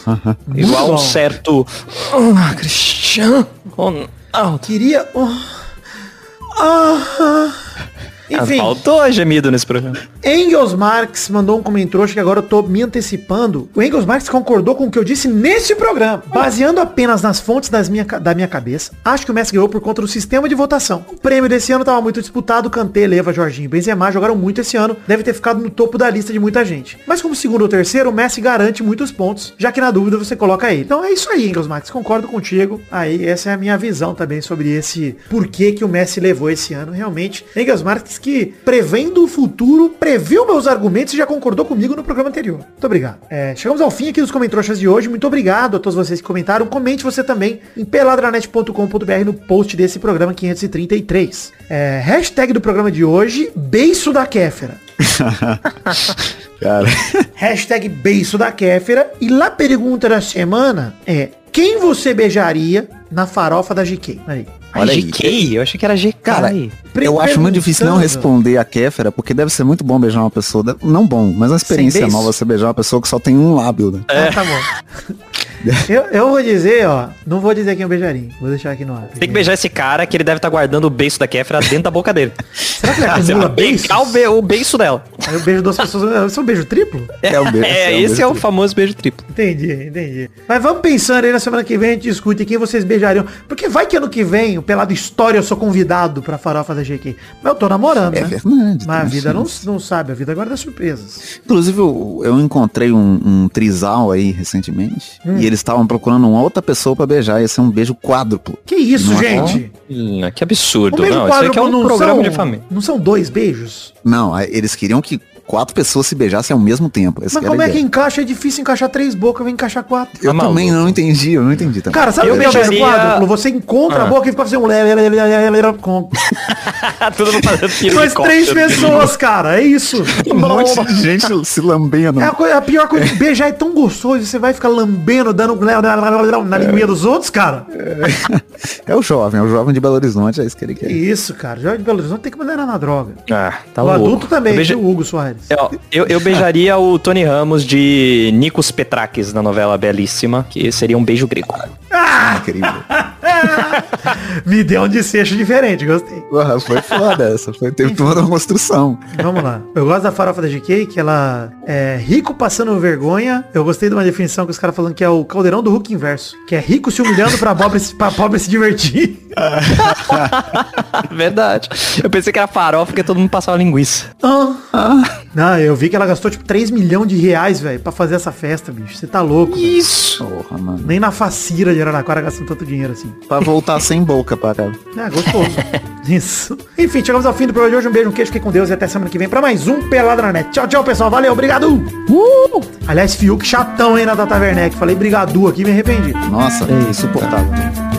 Igual um certo. Ah, Cristiano Ronaldo. Queria... oh, ah, Ah, Enfim, Faltou gemido nesse programa. Engels Marx mandou um comentário que agora eu tô me antecipando. O Engels Marx concordou com o que eu disse nesse programa. Baseando apenas nas fontes das minha, da minha cabeça, acho que o Messi ganhou por conta do sistema de votação. O prêmio desse ano tava muito disputado, Kanté, Leva, Jorginho e Benzema jogaram muito esse ano, deve ter ficado no topo da lista de muita gente. Mas como segundo ou terceiro, o Messi garante muitos pontos, já que na dúvida você coloca ele. Então é isso aí, Engels Marx, concordo contigo. Aí essa é a minha visão também sobre esse porquê que o Messi levou esse ano. Realmente, Engels Marx que prevendo o futuro, previu meus argumentos e já concordou comigo no programa anterior. Muito obrigado. É, chegamos ao fim aqui dos comentários de hoje. Muito obrigado a todos vocês que comentaram. Comente você também em peladranet.com.br no post desse programa 533. É, hashtag do programa de hoje, beiço da Kéfera. Cara, Hashtag beiço da Kéfera. E lá a pergunta da semana é: quem você beijaria na farofa da GK? Aí. Ai, Olha aí. GK? Eu achei que era GK. Cara, eu acho muito difícil não responder a Kéfera, porque deve ser muito bom beijar uma pessoa. Não bom, mas uma experiência nova você beijar uma pessoa que só tem um lábio, né? Ah, tá bom. eu, eu vou dizer, ó. Não vou dizer quem eu beijaria. Vou deixar aqui no ar. Tem que beijar esse cara que ele deve estar guardando o beiço da Kéfera dentro da boca dele. Será que ele Você acumula pegar o, be- o beiço dela. Aí eu beijo duas pessoas. Isso é um beijo triplo? É o beijo. É, um esse beijo é o triplo. famoso beijo triplo. Entendi, entendi. Mas vamos pensando aí na semana que vem, a gente discute quem vocês beijariam. Porque vai que ano que vem, o Pelado História, eu sou convidado pra farofa da GQ. Mas eu tô namorando, É né? verdade. Mas a vida não, não sabe, a vida guarda surpresas. Inclusive, eu, eu encontrei um, um trisal aí recentemente. Hum. E eles estavam procurando uma outra pessoa pra beijar. Ia ser um beijo quádruplo. Que isso, Não é gente? Hum, que absurdo. O beijo Não, isso aqui é um não programa são, de família. Não são dois beijos? Não, eles queriam que quatro pessoas se beijassem ao mesmo tempo. Essa Mas era como a é que encaixa? É difícil encaixar três bocas, vem encaixar quatro. Eu Tá também maluco. não entendi, eu não entendi também. Cara, sabe Eu o que é o beijo beijaria- quádruplo? Você encontra a Ah. boca e fica fazendo um lé, lé, lé, lé, lé, lé, com Todo mundo fazendo Mas três pessoas, cara, é isso. um monte de gente se lambendo. É a, coi- a pior coisa de beijar é tão gostoso, você vai ficar lambendo, dando lé, lé, lé, lé, lé, na linguinha dos outros, cara. É o jovem, é o jovem de Belo Horizonte, é isso que ele Que quer. isso, cara. Jovem de Belo Horizonte tem que mandar na droga. Ah, tá o louco. adulto também, beija- viu, Hugo Soares. Ó, eu, eu beijaria o Tony Ramos de Nikos Petrakis na novela Belíssima, que seria um beijo grego. Incrível. Me deu um desfecho diferente, gostei. Porra, foi foda essa. Foi, teve toda uma construção. Vamos lá. Eu gosto da farofa da GK, que ela é rico passando vergonha. Eu gostei de uma definição que os caras falando que é o caldeirão do Hulk inverso. Que é rico se humilhando pra pobre, se- pra pobre se divertir. Verdade. Eu pensei que era farofa porque todo mundo passava linguiça. Ah. Não, eu vi que ela gastou tipo 3 milhões de reais, velho, pra fazer essa festa, bicho. Você tá louco. Isso. Porra, mano. Nem na facira de Araraquara gastam tanto dinheiro assim. Pra voltar sem boca, para. Ah, gostoso. Isso. Enfim, chegamos ao fim do programa de hoje. Um beijo, um queijo, fiquem com Deus e até semana que vem pra mais um Pelada na Net. Tchau, tchau, pessoal. Valeu, obrigado. Uh! Aliás, Fiuk chatão, hein, na Tata Werneck. Falei brigadu aqui, me arrependi. Nossa, insuportável.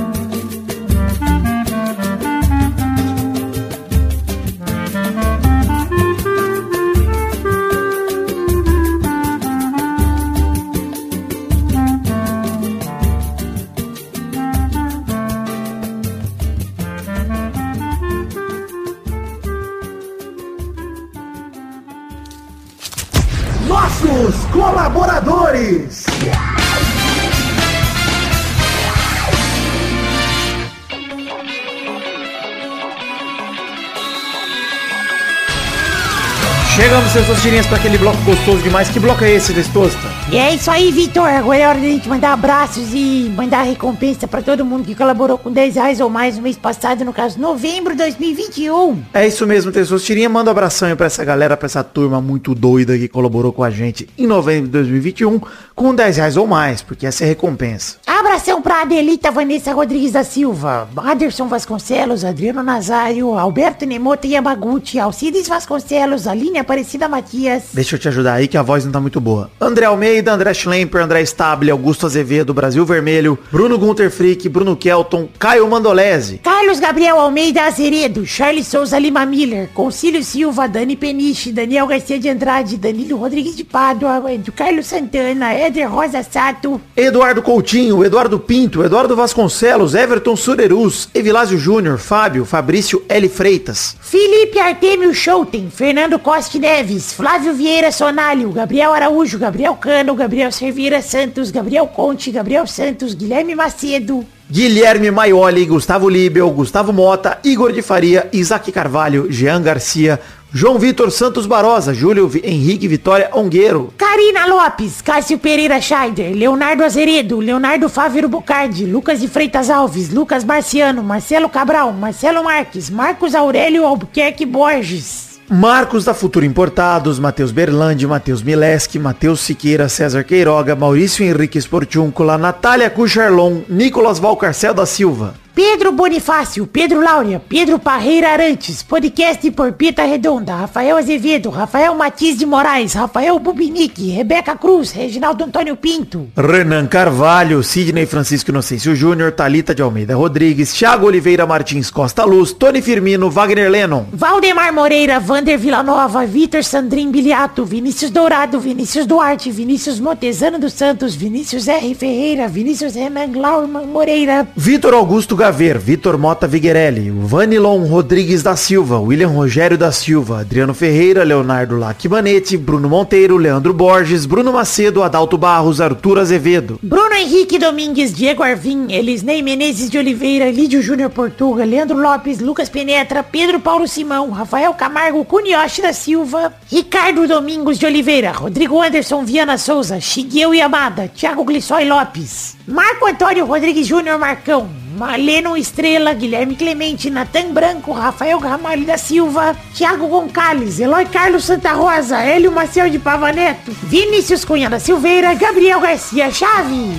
Seus tirinhas, para aquele bloco gostoso demais. Que bloco é esse, Testosta? E é isso aí, Vitor. Agora é hora da gente mandar abraços e mandar recompensa pra todo mundo que colaborou com 10 reais ou mais no mês passado, no caso, novembro de 2021. É isso mesmo, Testosta. Tirinha, manda um abração pra essa galera, pra essa turma muito doida que colaborou com a gente em novembro de 2021 com 10 reais ou mais, porque essa é a recompensa. Abração pra Adelita Vanessa Rodrigues da Silva, Aderson Vasconcelos, Adriano Nazário, Alberto Nemoto Yamaguchi, Alcides Vasconcelos, Aline Aparecida Matias. Deixa eu te ajudar aí que a voz não tá muito boa. André Almeida, André Schlemper, André Stable, Augusto Azevedo, Brasil Vermelho, Bruno Gunter Frick, Bruno Kelton, Caio Mandolese, Carlos Gabriel Almeida Azeredo, Charles Souza Lima Miller, Concílio Silva, Dani Peniche, Daniel Garcia de Andrade, Danilo Rodrigues de Pádua, Carlos Santana, Éder Rosa Sato, Eduardo Coutinho, Eduardo Pinto, Eduardo Vasconcelos, Everton Surerus, Evilásio Júnior, Fábio, Fabrício L. Freitas, Felipe Artemio Schouten, Fernando Costa Neves, Flávio Vieira Sonalho, Gabriel Araújo, Gabriel Cano, Gabriel Servira Santos, Gabriel Conte, Gabriel Santos, Guilherme Macedo, Guilherme Maioli, Gustavo Libel, Gustavo Mota, Igor de Faria, Isaac Carvalho, Jean Garcia, João Vitor Santos Barosa, Júlio Henrique Vitória Ongueiro, Karina Lopes, Cássio Pereira Scheider, Leonardo Azeredo, Leonardo Fávero Bocardi, Lucas de Freitas Alves, Lucas Marciano, Marcelo Cabral, Marcelo Marques, Marcos Aurélio Albuquerque Borges. Marcos da Futuro Importados, Matheus Berlandi, Matheus Mileski, Matheus Siqueira, César Queiroga, Maurício Henrique Sportiúncula, Natália Cucharlon, Nicolas Valcarcel da Silva, Pedro Bonifácio, Pedro Laura, Pedro Parreira Arantes, podcast por Pita Redonda, Rafael Azevedo, Rafael Matias de Moraes, Rafael Bubinique, Rebeca Cruz, Reginaldo Antônio Pinto, Renan Carvalho, Sidney Francisco Inocêncio Júnior, Talita de Almeida Rodrigues, Thiago Oliveira Martins Costa Luz, Tony Firmino, Wagner Lennon, Valdemar Moreira, Vander Villanova, Vitor Sandrin Biliato, Vinícius Dourado, Vinícius Duarte, Vinícius Montezano dos Santos, Vinícius R. Ferreira, Vinícius Renan Glauman Moreira, Vitor Augusto Gaver, Vitor Mota Viguerelli, Vanilon Rodrigues da Silva, William Rogério da Silva, Adriano Ferreira, Leonardo Lacmanete, Bruno Monteiro, Leandro Borges, Bruno Macedo, Adalto Barros, Arthur Azevedo, Bruno Henrique Domingues, Diego Arvim, Elisnei Menezes de Oliveira, Lídio Júnior Portuga, Leandro Lopes, Lucas Penetra, Pedro Paulo Simão, Rafael Camargo, Cunioche da Silva, Ricardo Domingos de Oliveira, Rodrigo Anderson Viana Souza, Shigueu Yamada, Thiago Glissói Lopes, Marco Antônio Rodrigues Júnior Marcão, Maleno Estrela, Guilherme Clemente, Natan Branco, Rafael Ramalho da Silva, Thiago Goncalves, Eloy Carlos Santa Rosa, Hélio Maciel de Pavaneto, Vinícius Cunha da Silveira, Gabriel Garcia Chave.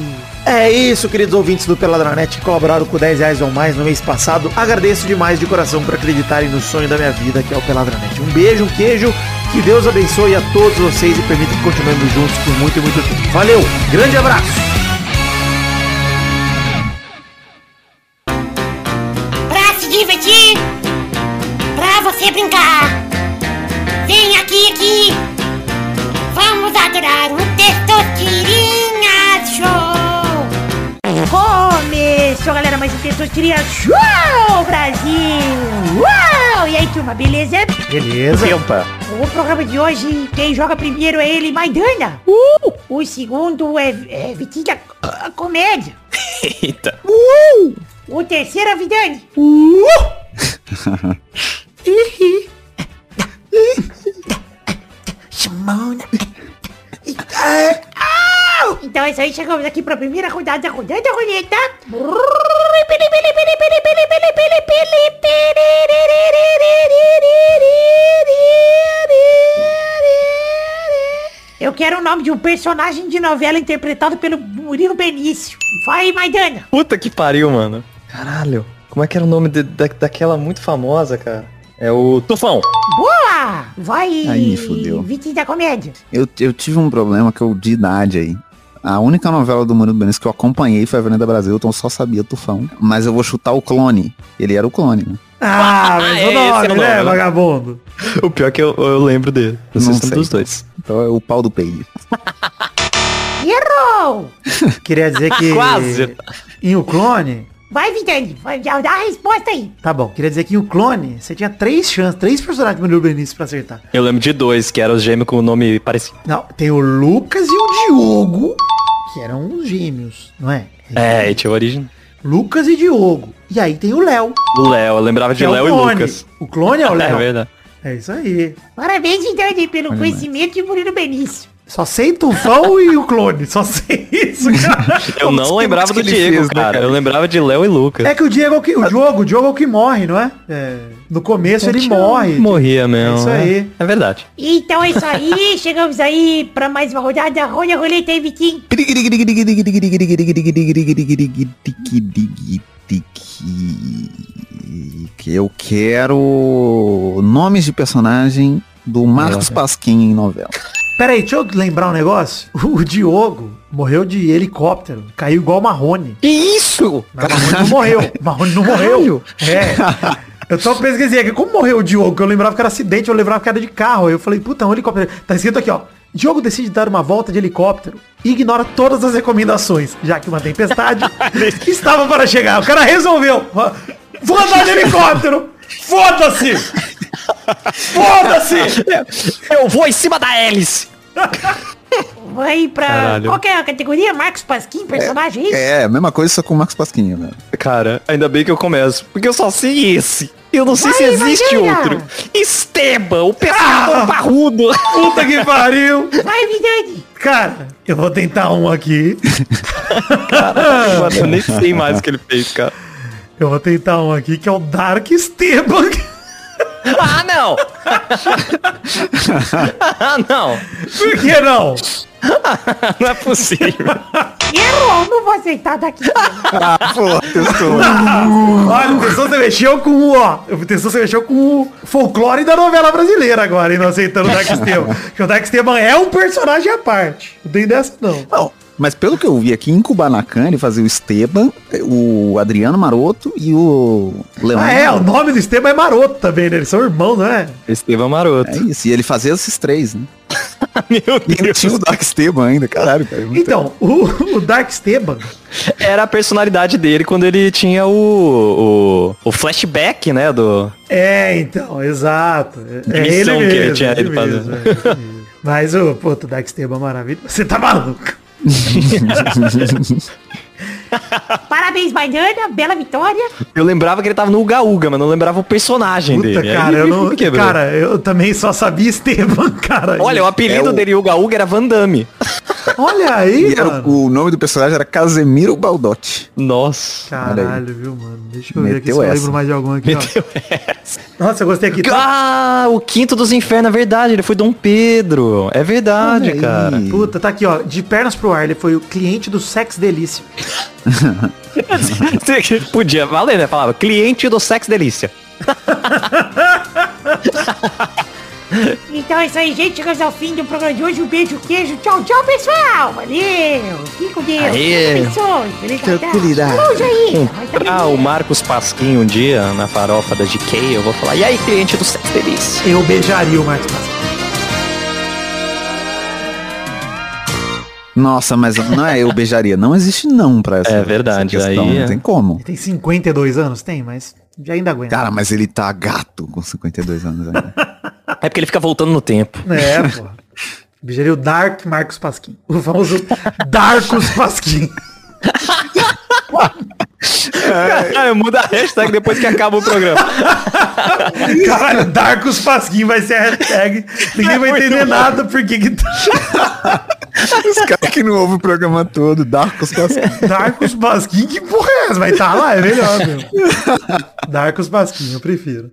É isso, queridos ouvintes do Peladranet que colaboraram com 10 reais ou mais no mês passado. Agradeço demais de coração por acreditarem no sonho da minha vida, que é o Peladranet. Um beijo, um queijo, que Deus abençoe a todos vocês e permita que continuemos juntos por muito e muito tempo. Valeu, grande abraço! Mais um Testosterinha Show, Brasil! Uau! E aí, turma, beleza? Beleza. Tempa. O programa de hoje, quem joga primeiro é ele, Maidana. Uh! O segundo é, é Vitinho da a Comédia. Eita. O terceiro é Vidani. Simona. Então é isso aí, chegamos aqui pra primeira rodada, rodada a roleta. Eu quero o nome de um personagem de novela interpretado pelo Murilo Benício. Vai, Maidana. Puta que pariu, mano. Caralho. Como é que era o nome de- da, daquela muito famosa, cara? É o Tufão. Boa! Vai, Aí, fudeu. Vitinho da Comédia. Eu, eu tive um problema que eu de idade aí. A única novela do Murilo Benício que eu acompanhei foi a Avenida Brasil, então eu só sabia Tufão. Mas eu vou chutar o clone. Ele era o clone, né? Ah, mas esse o é nome, o nome, né, né? vagabundo? O pior é que eu, eu lembro dele. Eu Não sei sei. dos dois. Então é o pau do peide. Errou! Queria dizer que... Quase. Em o clone... Vai, já dá a resposta aí. Tá bom, queria dizer que o clone, você tinha três chances, três personagens do Murilo Benício pra acertar. Eu lembro de dois, que eram os gêmeos com o nome parecido. Não, tem o Lucas e o Diogo, que eram os gêmeos, não é? É, e tinha a origem. Lucas e Diogo. E aí tem o Léo. O Léo, eu lembrava de é Léo e. Lucas. O clone é o É Léo. verdade. É isso aí. Parabéns, Vidani, pelo conhecimento de Murilo Benício. Só sei Tufão e o clone. Só sei isso, cara. Eu não lembrava do Diego, fez, né, cara. Eu lembrava de Léo e Lucas. É que o Diego é o que. O Diogo, o Diogo é o que morre, não é? É, No começo ele morre. Morria mesmo. É isso né? aí. É verdade. Então é isso aí, chegamos aí pra mais uma rodada. Rolha a roleta aí, Vitinho. Eu quero nomes de personagem do Marcos Pasquim em novela. Pera aí, deixa eu lembrar um negócio. O Diogo morreu de helicóptero. Caiu igual o Marrone. Que isso? Mas Marrone não morreu. Marrone não morreu. É. Eu só pesquisei aqui. Como morreu o Diogo? Que eu lembrava que era acidente, eu lembrava que era de carro. Aí eu falei, puta, um helicóptero. Tá escrito aqui, ó. Diogo decide dar uma volta de helicóptero e ignora todas as recomendações, já que uma tempestade estava para chegar. O cara resolveu. Vou andar de helicóptero. Foda-se! Foda-se! Eu vou em cima da hélice. Vai pra... Caralho. Qual que é a categoria? Marcos Pasquim, personagem? isso? É, a mesma coisa só com o Marcos Pasquim, velho. Cara, ainda bem que eu começo. Porque eu só sei esse. Eu não sei Vai, se existe outro. Esteban, o pescador parrudo. Puta que pariu! Vai, Vidani. Cara, eu vou tentar um aqui. Eu nem sei mais o que ele fez, cara. Eu vou tentar um aqui que é o Dark Esteban. Ah, não! ah, não! Por que não? Não é possível. Errou, não vou aceitar daqui. Ah, pô, testou. Olha, o Testou você mexeu com o, ó. O Testou você mexeu com o folclore da novela brasileira agora, hein, não aceitando o Dark Esteban. Porque o Dark Esteban é um personagem à parte. Não tem dessa, não. Não, mas pelo que eu vi aqui, em Kubanacan, ele fazia o Esteban, o Adriano Maroto e o Leandro. Ah, é, o nome do Esteban é Maroto também, né? Eles são irmãos, não é? Estevam Maroto. É isso, e ele fazia esses três, né? Meu E ainda tinha o Dark Esteban ainda, caralho, cara. muito- Então, o, o Dark Esteban, Era a personalidade dele quando ele tinha o, o, o flashback, né, do... É, então, exato. É, é missão ele que ele mesmo, tinha ele ele fazer. mesmo, é ele mesmo. Mas o, pô, o Dark Esteban é maravilhoso. Você tá maluco? Parabéns, Maidana. Bela vitória. Eu lembrava que ele tava no Uga Uga, mas não lembrava o personagem Puta, dele. cara, Aí eu não. Cara, eu também só sabia Esteban, cara. Olha, o apelido É o- dele Uga Uga era Van Damme. Olha aí, E era mano. o, o nome do personagem era Casemiro Baldotti. Nossa. Caralho, viu, mano? Deixa eu ver aqui Meteu se eu essa. lembro mais de algum aqui, Meteu ó. Nossa, eu gostei aqui. Tá? Ah, o quinto dos infernos, é verdade. Ele foi Dom Pedro. É verdade, Olha aí. cara. Puta, tá aqui, ó. De pernas pro ar, ele foi o cliente do Sex Delícia. Podia valer, né? Falava cliente do Sex Delícia. Então é isso aí, gente. Chegamos ao fim do programa de hoje. Um beijo, queijo. Tchau, tchau, pessoal. Valeu. Fique com Deus. Aê. Tranquilidade. Falou, Jair. Vai tá Comprar o Marcos Pasquim um dia na farofa da GK, eu vou falar, e aí, cliente do Sex Delícia? Eu beijaria o Marcos Pasquim. Nossa, mas não é eu beijaria. Não existe não pra essa, É verdade, essa questão. aí é- Não tem como. Ele tem 52 anos? Tem, mas já ainda aguenta. Cara, mas ele tá gato com 52 anos ainda. É porque ele fica voltando no tempo. É, pô. O Dark Marcos Pasquim. O famoso Darkus Pasquim. Cara, muda a hashtag depois que acaba o programa. Caralho, Darkus Pasquim vai ser a hashtag. Ninguém vai entender nada porque que tá. Os caras que não ouvem o programa todo, Darkos Pasquim. Darkus Pasquim, que porra é essa? Vai estar lá, é melhor, meu. Darkus Pasquim, eu prefiro.